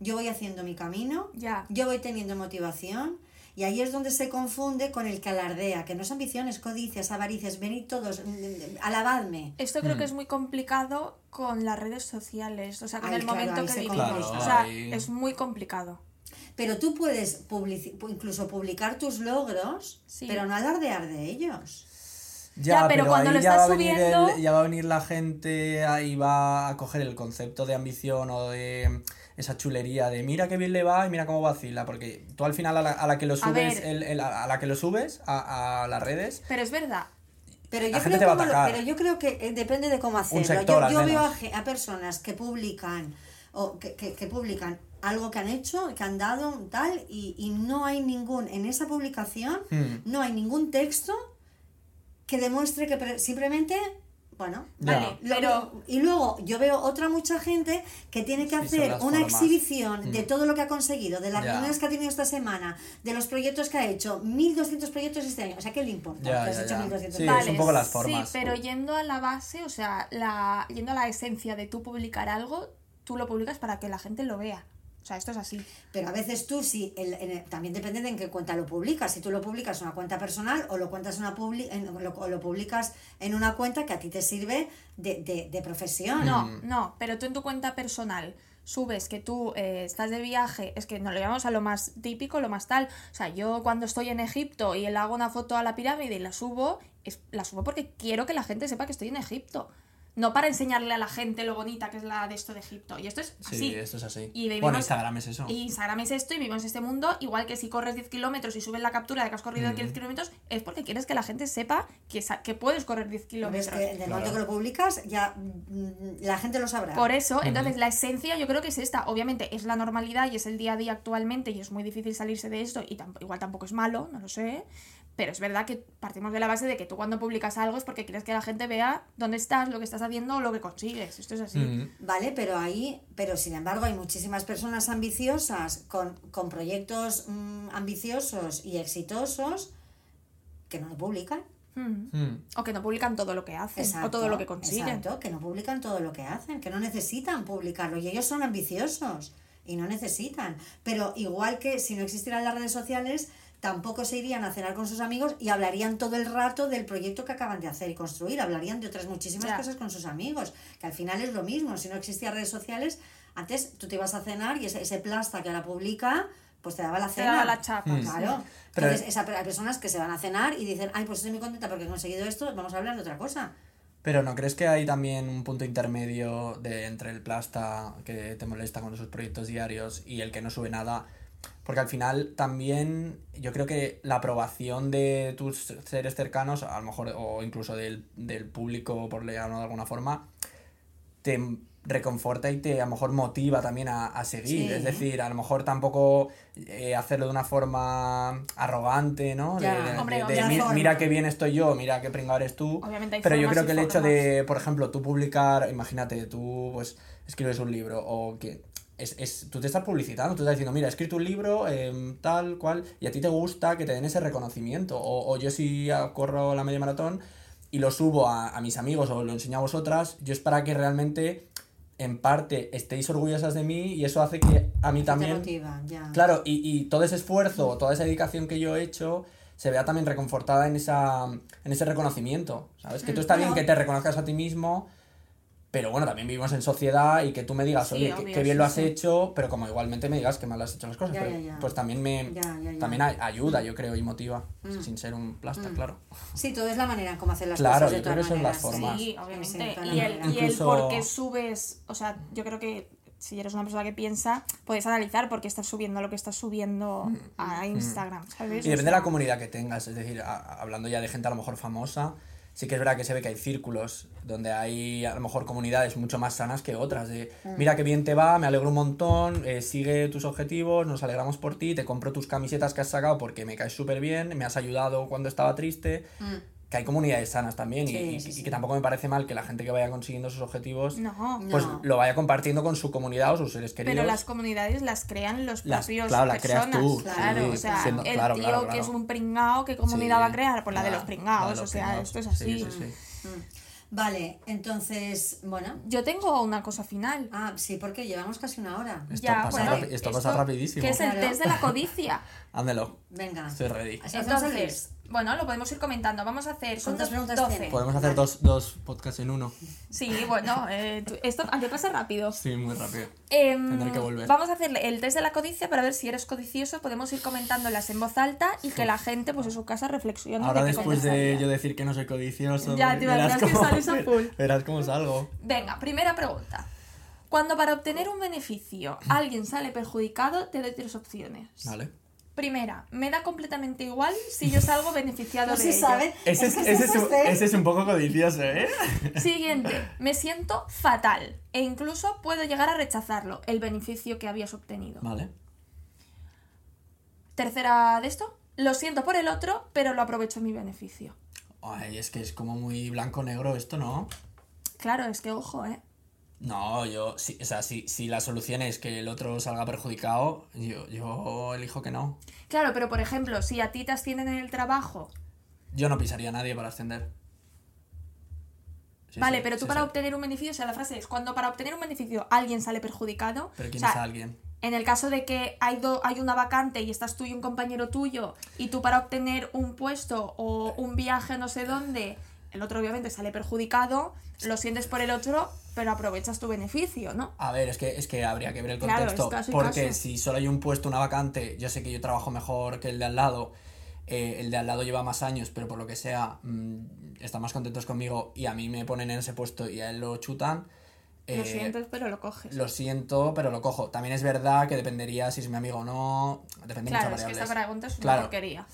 Yo voy haciendo mi camino, Ya. yo voy teniendo motivación y ahí es donde se confunde con el que alardea, que no es ambición, es codicia, es avaricia, es venid todos, mm, mm, alabadme. Esto Mm. creo que es muy complicado con las redes sociales. O sea, con Ay, el claro, momento que vivimos. complica. o sea, Ahí- es muy complicado. Pero tú puedes publici- pu- incluso publicar tus logros, Sí. pero no alardear de ellos. Ya, pero cuando ahí lo ya estás va subiendo- el- ya va a venir la gente, ahí va a coger el concepto de ambición o de esa chulería de mira qué bien le va y mira cómo vacila, porque tú al final a la, a la que lo subes, ver. el- el- a la que lo subes a, a las redes, Pero es verdad. Pero yo, creo lo- pero yo creo que eh, depende de cómo hacerlo. sector, yo veo a, personas que publican o que, que- que publican algo que han hecho, que han dado, tal, y, y no hay ningún, en esa publicación, Hmm. no hay ningún texto que demuestre que simplemente, bueno, Ya. Vale, pero y luego yo veo otra mucha gente que tiene que hacer una formas. exhibición de Mm. todo lo que ha conseguido, de las Ya. reuniones que ha tenido esta semana, de los proyectos que ha hecho, 1200 proyectos este año. O sea, ¿qué le importa? Ya, que has hecho ya. 1200 Sí, proyectos? es un poco las formas. Sí, pero yendo a la base, o sea, la, yendo a la esencia de tú publicar algo, tú lo publicas para que la gente lo vea. O sea, esto es así. Pero a veces tú sí, el- en el- también depende de en qué cuenta lo publicas. Si tú lo publicas en una cuenta personal o lo, cuentas en una publi, en- lo, o lo publicas en una cuenta que a ti te sirve de, de, de profesión. No, Mm. no, pero tú en tu cuenta personal subes que tú eh, estás de viaje, es que nos lo llevamos a lo más típico, lo más tal. O sea, yo cuando estoy en Egipto y le hago una foto a la pirámide y la subo, es, la subo porque quiero que la gente sepa que estoy en Egipto. No para enseñarle a la gente lo bonita que es la de esto de Egipto. Y esto es sí, así. esto es así. Y vivimos- bueno, Instagram es eso. Y Instagram es esto y vivimos este mundo, igual que si corres 10 kilómetros y subes la captura de que has corrido Mm. 10 kilómetros, es porque quieres que la gente sepa que, sa- que puedes correr 10 Ves kilómetros. que en el momento que lo publicas, ya mm, la gente lo sabrá. Por eso, entonces la esencia yo creo que es esta. Obviamente es la normalidad y es el día a día actualmente y es muy difícil salirse de esto y igual tampoco es malo, no lo sé. Pero es verdad que partimos de la base de que tú cuando publicas algo es porque quieres que la gente vea dónde estás, lo que estás haciendo o lo que consigues. Esto es así. Mm. Vale, pero ahí, pero sin embargo hay muchísimas personas ambiciosas con, con proyectos mm, ambiciosos y exitosos que no lo publican. Mm. Mm. O que no publican todo lo que hacen o todo lo que consiguen. Exacto, que no publican todo lo que hacen, que no necesitan publicarlo y ellos son ambiciosos y no necesitan. Pero igual que si no existieran las redes sociales, tampoco se irían a cenar con sus amigos y hablarían todo el rato del proyecto que acaban de hacer y construir, hablarían de otras muchísimas Ya. cosas con sus amigos, que al final es lo mismo, si no existían redes sociales, antes tú te ibas a cenar y ese, ese plasta que ahora publica, pues te daba la Te cena. daba la chapa. Mm. Claro. Pero- Entonces, esa- hay personas que se van a cenar y dicen, ay, pues estoy muy contenta porque he conseguido esto, vamos a hablar de otra cosa. Pero ¿no crees que hay también un punto intermedio de entre el plasta que te molesta con esos proyectos diarios y el que no sube nada? Porque al final también yo creo que la aprobación de tus seres cercanos, a lo mejor, o incluso del, del público, por leerlo de alguna forma, te reconforta y te a lo mejor motiva también a, a seguir. Sí. Es decir, a lo mejor tampoco eh, hacerlo de una forma arrogante, ¿no? Ya. De- de- Hombre, de- otra de, "Mi- forma. mira qué bien estoy yo, mira qué pringado eres tú. Obviamente hay Pero yo creo que el hecho de, por ejemplo, tú publicar, imagínate, tú pues escribes un libro o que es, es, tú te estás publicitando, tú estás diciendo, mira, he escrito un libro, em, tal, cual, y a ti te gusta que te den ese reconocimiento. O, o yo si corro la media maratón y lo subo a, a mis amigos o lo enseño a vosotras, yo es para que realmente, en parte, estéis orgullosas de mí y eso hace que a mí Te también... motiva, ya. Claro, y, y todo ese esfuerzo, toda esa dedicación que yo he hecho, se vea también reconfortada en, esa, en ese reconocimiento, ¿sabes? Que tú está bien que te reconozcas a ti mismo, pero bueno, también vivimos en sociedad y que tú me digas, Sí, oye, qué- obvio, qué bien sí, lo has sí. hecho, pero como igualmente me digas que mal has hecho las cosas, Ya, pero, ya, ya. pues también me Ya, ya, ya. también ayuda, yo creo, y motiva, Mm. sin ser un plasta, claro. Sí, todo es la manera en cómo hacer las Claro, cosas. de yo creo que son las formas. Sí, obviamente. y, el, maneras. y el Incluso- por qué subes, o sea, yo creo que si eres una persona que piensa, puedes analizar por qué estás subiendo lo que estás subiendo a Instagram, ¿sabes? Y O depende de la comunidad que tengas, es decir, a- hablando ya de gente a lo mejor famosa, sí que es verdad que se ve que hay círculos donde hay a lo mejor comunidades mucho más sanas que otras, de mira qué bien te va, me alegro un montón, eh, sigue tus objetivos, nos alegramos por ti, te compro tus camisetas que has sacado porque me caes súper bien, me has ayudado cuando estaba triste, Mm. Que hay comunidades sanas también y- Sí, y, sí, y sí. que tampoco me parece mal que la gente que vaya consiguiendo sus objetivos No, pues No. lo vaya compartiendo con su comunidad o sus seres queridos. pero las comunidades las crean los Las- propios claro, las creas personas. tú, claro, sí, o sea, siendo- el claro, tío claro, que claro. es un pringao, ¿qué comunidad Sí, va a crear? Pues la de los pringaos, la de los o sea, pringaos. esto es así. Sí, sí, sí. Mm. Vale, entonces, bueno. Yo tengo una cosa final. Ah, sí, porque llevamos casi una hora. Esto Ya, pasa, bueno, esto pasa rapidísimo. Que es el Claro. test de la codicia. (laughs) Házmelo, Venga. estoy ready. Entonces, bueno, lo podemos ir comentando. Vamos a hacer. Son ¿Cuántas dos- preguntas 12. tiene? Podemos hacer dos, dos podcasts en uno. Sí, bueno, eh, esto aunque pasa rápido. Sí, muy rápido. Em, Tendré que volver. Vamos a hacer el test de la codicia para ver si eres codicioso. Podemos ir comentándolas en voz alta y que la gente, pues en su casa, reflexione. Ahora de después de yo decir que no soy codicioso, Ya, te imaginas que sales a full. verás cómo salgo. Venga, primera pregunta. Cuando para obtener un beneficio alguien sale perjudicado, te doy tres opciones. Vale. Primera, me da completamente igual si yo salgo beneficiado No de se ello. sabe. Ese Es es, que ese, este es un, test- ese es un poco codicioso, ¿eh? Siguiente, me siento fatal e incluso puedo llegar a rechazarlo, el beneficio que habías obtenido. Vale. Tercera de esto, lo siento por el otro, pero lo aprovecho en mi beneficio. Ay, es que es como muy blanco-negro esto, ¿no? Claro, es que ojo, ¿eh? No, yo, sí, o sea, si, si la solución es que el otro salga perjudicado, yo, yo elijo que no. Claro, pero por ejemplo, si a ti te ascienden en el trabajo, Yo no pisaría a nadie para ascender. Sí, vale, sí, pero tú sí, para obtener un beneficio, o sea, la frase es, cuando para obtener un beneficio alguien sale perjudicado, Pero o ¿quién sea, es alguien? En el caso de que hay, do- hay una vacante y estás tú y un compañero tuyo, y tú para obtener un puesto o un viaje no sé dónde, el otro obviamente sale perjudicado, lo sientes por el otro, pero aprovechas tu beneficio, ¿no? A ver, es que, es que habría que ver el Claro, contexto. y porque caso. si solo hay un puesto, una vacante, yo sé que yo trabajo mejor que el de al lado. eh, el de al lado lleva más años, pero por lo que sea, mm, están más contentos conmigo y a mí me ponen en ese puesto y a él lo chutan. lo eh, sientes, pero lo coges. Lo siento, pero lo cojo. También es verdad que dependería si es mi amigo o no. Depende de claro, muchas es que variables. esta pregunta es una Claro. porquería.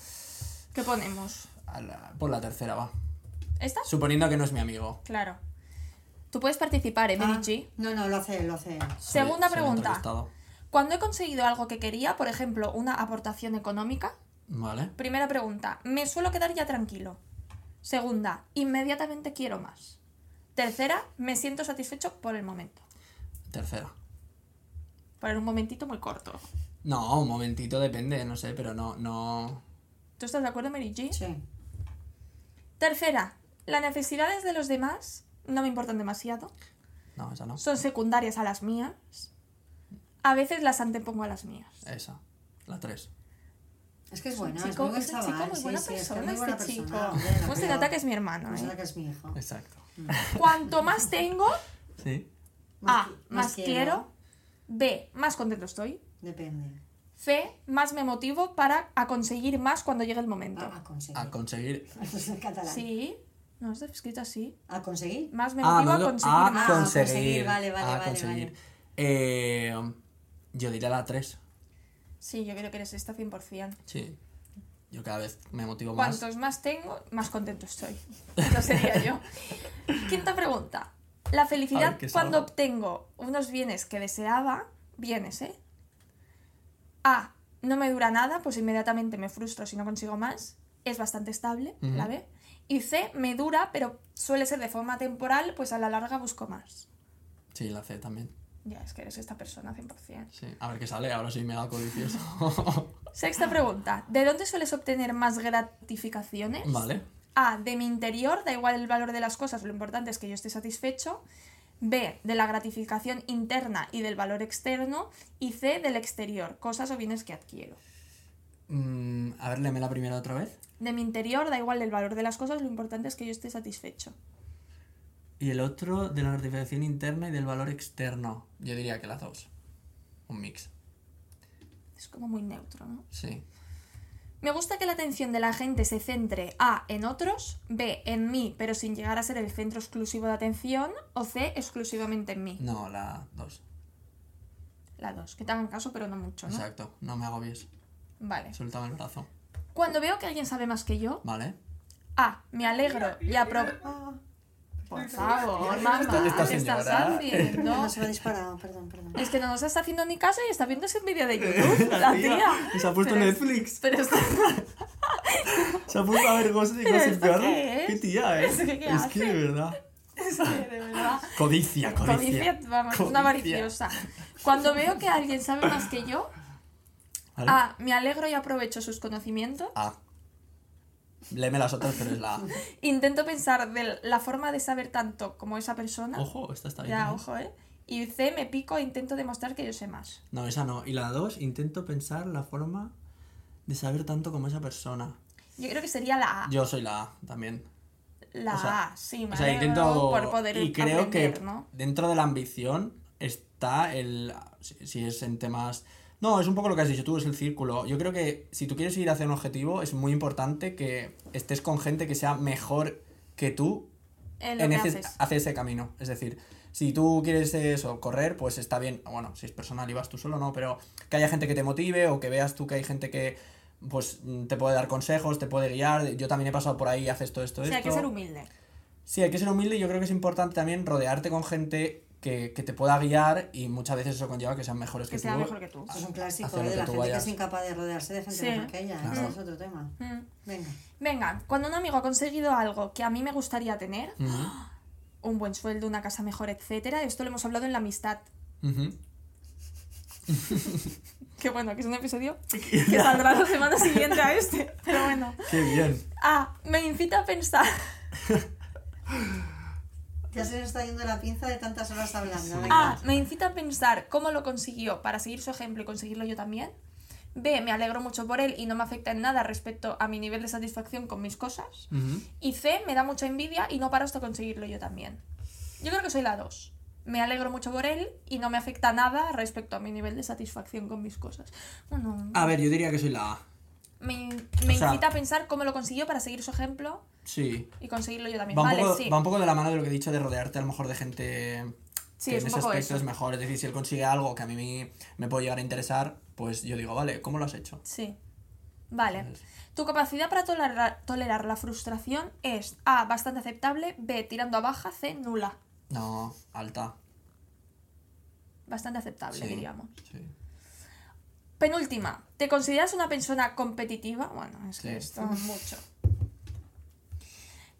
¿Qué ponemos? A la- por la tercera va. ¿Esta? Suponiendo que no es mi amigo. Claro. Tú puedes participar, ¿eh, Mary Ah, G? no, no, lo hace, lo hace. Segunda soy pregunta. Cuando he conseguido algo que quería, por ejemplo, una aportación económica, Vale. Primera pregunta, me suelo quedar ya tranquilo. Segunda, inmediatamente quiero más. Tercera, me siento satisfecho por el momento. Tercera. Por un momentito muy corto. No, un momentito depende, no sé, pero no, no. ¿Tú estás de acuerdo, Mary G? Sí. Tercera, las necesidades de los demás no me importan demasiado. No, esa no. Son secundarias a las mías. A veces las antepongo a las mías. Esa. La tres. Es que es es chico, muy buen es un chaval. chico muy sí, buena sí, es que es persona, muy buena este persona, chico. hombre, lo ¿Cómo se creo. nota que es mi hermano, No se eh? nota que es mi hijo. Exacto. Cuanto más tengo, Sí. A, más quiero. B, más contento estoy. Depende. C, más me motivo para a conseguir más cuando llegue el momento. A, a conseguir. A conseguir. Esto es en catalán. Sí, no está escrito así. ¿A conseguir? Más me Ah, motivo no, a conseguir a más. con- conseguir. conseguir, vale, vale, a vale, conseguir. vale. Eh, yo diría la 3. Sí, yo creo que eres esta 100%. Sí. Yo cada vez me motivo más. Cuantos más tengo, más contento estoy. Eso sería yo. (laughs) Quinta pregunta. La A felicidad ver, ¿qué cuando obtengo unos bienes que deseaba, bienes, ¿eh? A. No me dura nada, pues inmediatamente me frustro si no consigo más. Es bastante estable, la B. Y C. Me dura, pero suele ser de forma temporal, pues a la larga busco más. Sí, la C también. Ya, es que eres esta persona 100%. Sí. A ver qué sale, ahora soy mega codicioso. (laughs) Sexta pregunta. ¿De dónde sueles obtener más gratificaciones? vale. A, de mi interior, da igual el valor de las cosas, lo importante es que yo esté satisfecho. B, de la gratificación interna y del valor externo. Y C, del exterior, cosas o bienes que adquiero. Mm, a ver, léeme la primera otra vez. De mi interior, da igual el valor de las cosas, lo importante es que yo esté satisfecho. Y el otro de la gratificación interna y del valor externo. Yo diría que las dos. Un mix. Es como muy neutro, ¿no? Sí. Me gusta que la atención de la gente se centre A en otros, B en mí, pero sin llegar a ser el centro exclusivo de atención, o C exclusivamente en mí. No, la dos. La dos, que te hagan caso, pero no mucho, ¿no? Exacto. No me agobies. Vale. Suéltame el brazo. Cuando veo que alguien sabe más que yo, ¿Vale? A, me alegro y aprovecho. Ah, Por favor, mamá, Esta- esta ¿qué estás señora. haciendo? no, se me ha disparado, perdón, perdón. Es que no nos está haciendo ni caso y está viendo ese vídeo de YouTube, la tía. Se ha puesto Pero- Netflix. Pero está... (laughs) Se ha puesto a ver Gossip y ¿Pero Gossip esto Girl. qué es? tía, ¿eh? ¿Esto qué- qué es hace? que de verdad. Es que, de verdad. Codicia, codicia. Codicia, vamos, una avariciosa. Cuando veo que alguien sabe más que yo, ¿Vale? A, me alegro y aprovecho sus conocimientos. A. Léeme las otras, pero es la A. (laughs) Intento pensar de la forma de saber tanto como esa persona. Ojo, esta está bien. Ya, ¿eh? ojo, ¿eh? Y C, me pico e intento demostrar que yo sé más. No, esa no. Y la dos, intento pensar la forma de saber tanto como esa persona. Yo creo que sería la A. Yo soy la A también. La o sea, A, sí, me O sea, intento. por poder y creo aprender, que ¿no? dentro de la ambición está el. Si, si es en temas. No, es un poco lo que has dicho tú, es el círculo. Yo creo que si tú quieres ir hacia un objetivo, es muy importante que estés con gente que sea mejor que tú En en que ese, haces. hacia ese camino. Es decir, si tú quieres eso, correr, pues está bien. Bueno, si es personal y vas tú solo, no, pero que haya gente que te motive o que veas tú que hay gente que pues te puede dar consejos, te puede guiar. Yo también he pasado por ahí, haces todo esto, O sea, hay que ser humilde. Sí, hay que ser humilde y yo creo que es importante también rodearte con gente que, que te pueda guiar y muchas veces eso conlleva que sean mejores que, Que sea tú. mejor que tú. Esto es un clásico ¿eh? de que la gente que vayas. es incapaz de rodearse de gente Sí. mejor que ella. Claro. Ese es otro tema. Mm. Venga. Venga, cuando un amigo ha conseguido algo que a mí me gustaría tener, (gasps) un buen sueldo, una casa mejor, etcétera, esto lo hemos hablado en la amistad. ujú. (laughs) Que bueno, que es un episodio (laughs) que saldrá la semana siguiente a este. Pero bueno. Qué bien. A, me incita a pensar. (laughs) Ya se nos está yendo la pinza de tantas horas hablando. A, Venga. me incita a pensar cómo lo consiguió para seguir su ejemplo y conseguirlo yo también. B, me alegro mucho por él y no me afecta en nada respecto a mi nivel de satisfacción con mis cosas. Y C, me da mucha envidia y no paro hasta conseguirlo yo también. Yo creo que soy la 2. Me alegro mucho por él y no me afecta nada respecto a mi nivel de satisfacción con mis cosas. Bueno, A ver, yo diría que soy la A. me, me o sea- incita a pensar cómo lo consiguió para seguir su ejemplo Sí. y conseguirlo yo también. Va un, vale, poco, sí. va un poco de la mano de lo que he dicho de rodearte a lo mejor de gente Sí, que es en ese aspecto eso. es mejor. Es decir, si él consigue algo que a mí me, me puede llegar a interesar, pues yo digo, vale, ¿cómo lo has hecho? Sí. Vale. Entonces, Tu capacidad para tolerar, tolerar la frustración es A, bastante aceptable, B, tirando a baja, C, nula. No, alta. Bastante aceptable, Sí, diríamos. sí. Penúltima, ¿te consideras una persona competitiva? Bueno, es que Sí. esto es (laughs) mucho.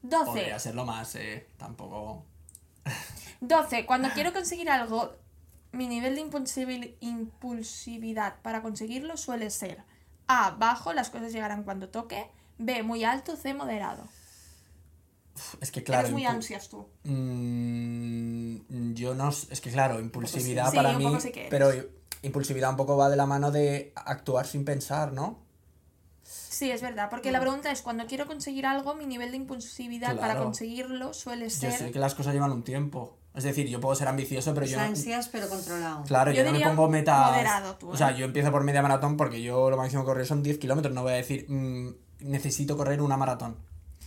12. Podría serlo más, eh. Tampoco. 12. Cuando quiero (laughs) conseguir algo, mi nivel de impulsividad para conseguirlo suele ser A, bajo, las cosas llegarán cuando toque, B, muy alto, C, moderado. Es que claro. Eres muy ansias tú. Mm, yo no. Es que claro, impulsividad Sí, para mí. pero impulsividad un poco va de la mano de actuar sin pensar, ¿no? Sí, es verdad, porque la pregunta es, cuando quiero conseguir algo, mi nivel de impulsividad para conseguirlo suele Yo ser... sé que las cosas llevan un tiempo. Es decir, yo puedo ser ambicioso, pero Es yo no. ansias, pero controlado. Claro, Yo yo, no me pongo metas. moderado tú, O sea, ¿eh? yo empiezo por media maratón porque yo lo máximo que correr son 10 kilómetros. No voy a decir, mm, necesito correr una maratón.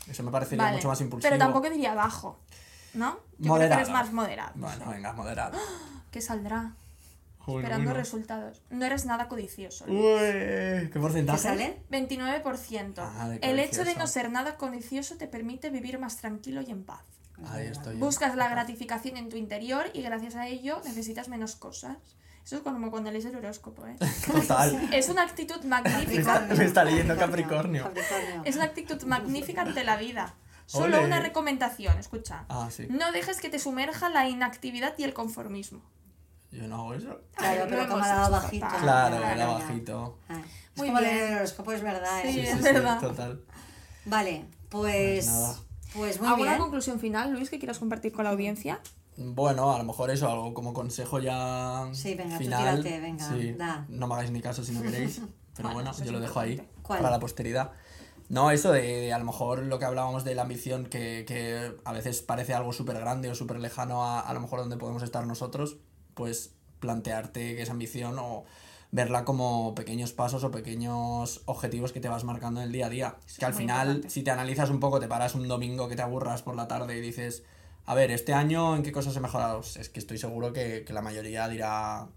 Eso me parecería Vale, mucho más impulsivo. Pero tampoco diría bajo, ¿no? Yo creo que Moderado. eres más moderado. Bueno, venga, moderado. (gasps) ¿Qué saldrá? Joder, Esperando bueno. resultados. No eres nada codicioso. Uy, ¿Qué ¿Qué porcentaje? sale? 29%. Ah, de El hecho de no ser nada codicioso te permite vivir más tranquilo y en paz. Ahí estoy. yo. Buscas la gratificación en tu interior y gracias a ello necesitas menos cosas. Eso es como cuando lees el horóscopo, ¿eh? (laughs) Total. (laughs) Es una actitud Me está, magnífica. me está leyendo Capricornio. Capricornio. Es una actitud (laughs) magnífica ante la vida. Solo Ole. una recomendación, escucha. Ah, sí. No dejes que te sumerja la inactividad y el conformismo. Yo no hago eso. Claro, pero como ha dado hecho bajito. Claro, era bajito. Ah, Es Muy como bien. leer el horóscopo, es verdad. Sí, ¿eh? es verdad. total. Vale, pues. Pues nada. Pues muy ¿Alguna bien. conclusión final, Luis, que quieras compartir con la audiencia? Bueno, a lo mejor eso, algo como consejo ya Sí, venga, tú final. tírate, venga, Sí, da. No me hagáis ni caso si no queréis. (laughs) pero Bueno, yo lo dejo ahí para la posteridad. No, eso de, de a lo mejor lo que hablábamos de la ambición, que, que a veces parece algo súper grande o súper lejano a, a lo mejor donde podemos estar nosotros, pues plantearte que esa ambición o verla como pequeños pasos o pequeños objetivos que te vas marcando en el día a día. que al final, importante. si te analizas un poco, te paras un domingo que te aburras por la tarde y dices, a ver, este año en qué cosas he mejorado, es que estoy seguro que, que la mayoría dirá,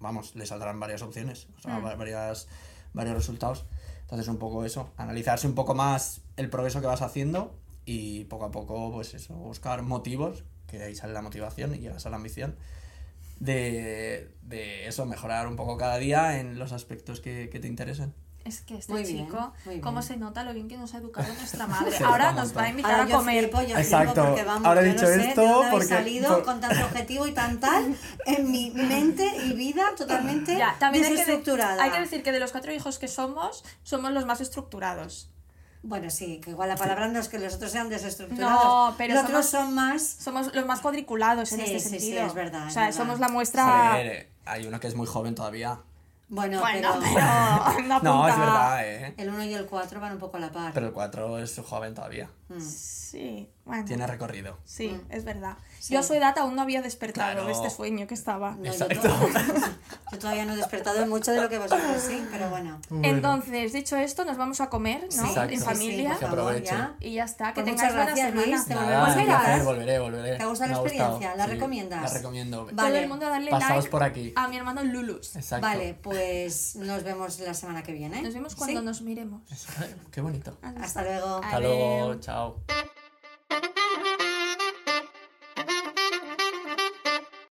vamos, le saldrán varias opciones, o sea, Mm. va- varias, varios resultados. Entonces, un poco eso, analizarse un poco más el progreso que vas haciendo y poco a poco, pues eso, buscar motivos, que de ahí sale la motivación y llegas a la ambición, de, de eso, mejorar un poco cada día en los aspectos que, que te interesen. Es que este Muy bien, chico, muy cómo bien. se nota lo bien que nos ha educado nuestra (laughs) madre. Se Ahora nos va a invitar Ahora a yo comer. flipo, yo flipo Exacto. porque vamos, Ahora he dicho no sé esto porque- salido por- con tanto objetivo y tan tal (laughs) en mi mente y vida totalmente Ya, también hay que, desestructurada. hay que decir que de los cuatro hijos que somos, somos los más estructurados. Bueno, sí, que igual la palabra no es que los otros sean desestructurados. No, pero los otros somos- son más... Somos los más cuadriculados en Sí, este sí, sí, sentido. es verdad, O sea, verdad. somos la A muestra. ver, hay uno que es muy joven todavía. Bueno, Bueno, pero, (laughs) pero. No, No, es verdad, ¿eh? el 1 y el 4 van un poco a la par. Pero el 4 es joven todavía. Mm. Sí, bueno. Tiene recorrido. Sí, Mm. es verdad. Sí. Yo a su edad aún no había despertado Claro. de este sueño que estaba. No, (laughs) yo, Exacto. to- (laughs) yo todavía no he despertado en mucho de lo que vosotros sí, pero bueno. Entonces, dicho esto, nos vamos a comer, ¿no? Exacto. En Sí, familia. por Que favor, ya. Y ya está. Que Pues tengáis muchas buena gracias, semana. Luis, te a ver. placer, volveré, volveré. ¿Te ha gustado la experiencia? ¿La recomiendas? La recomiendo. Todo Vale. el mundo darle Pasaos like por aquí. a mi hermano Lulus. Exacto. Vale, pues nos vemos la semana que viene. Nos vemos cuando ¿Sí? nos miremos. Qué bonito. Hasta luego. Hasta luego, chao.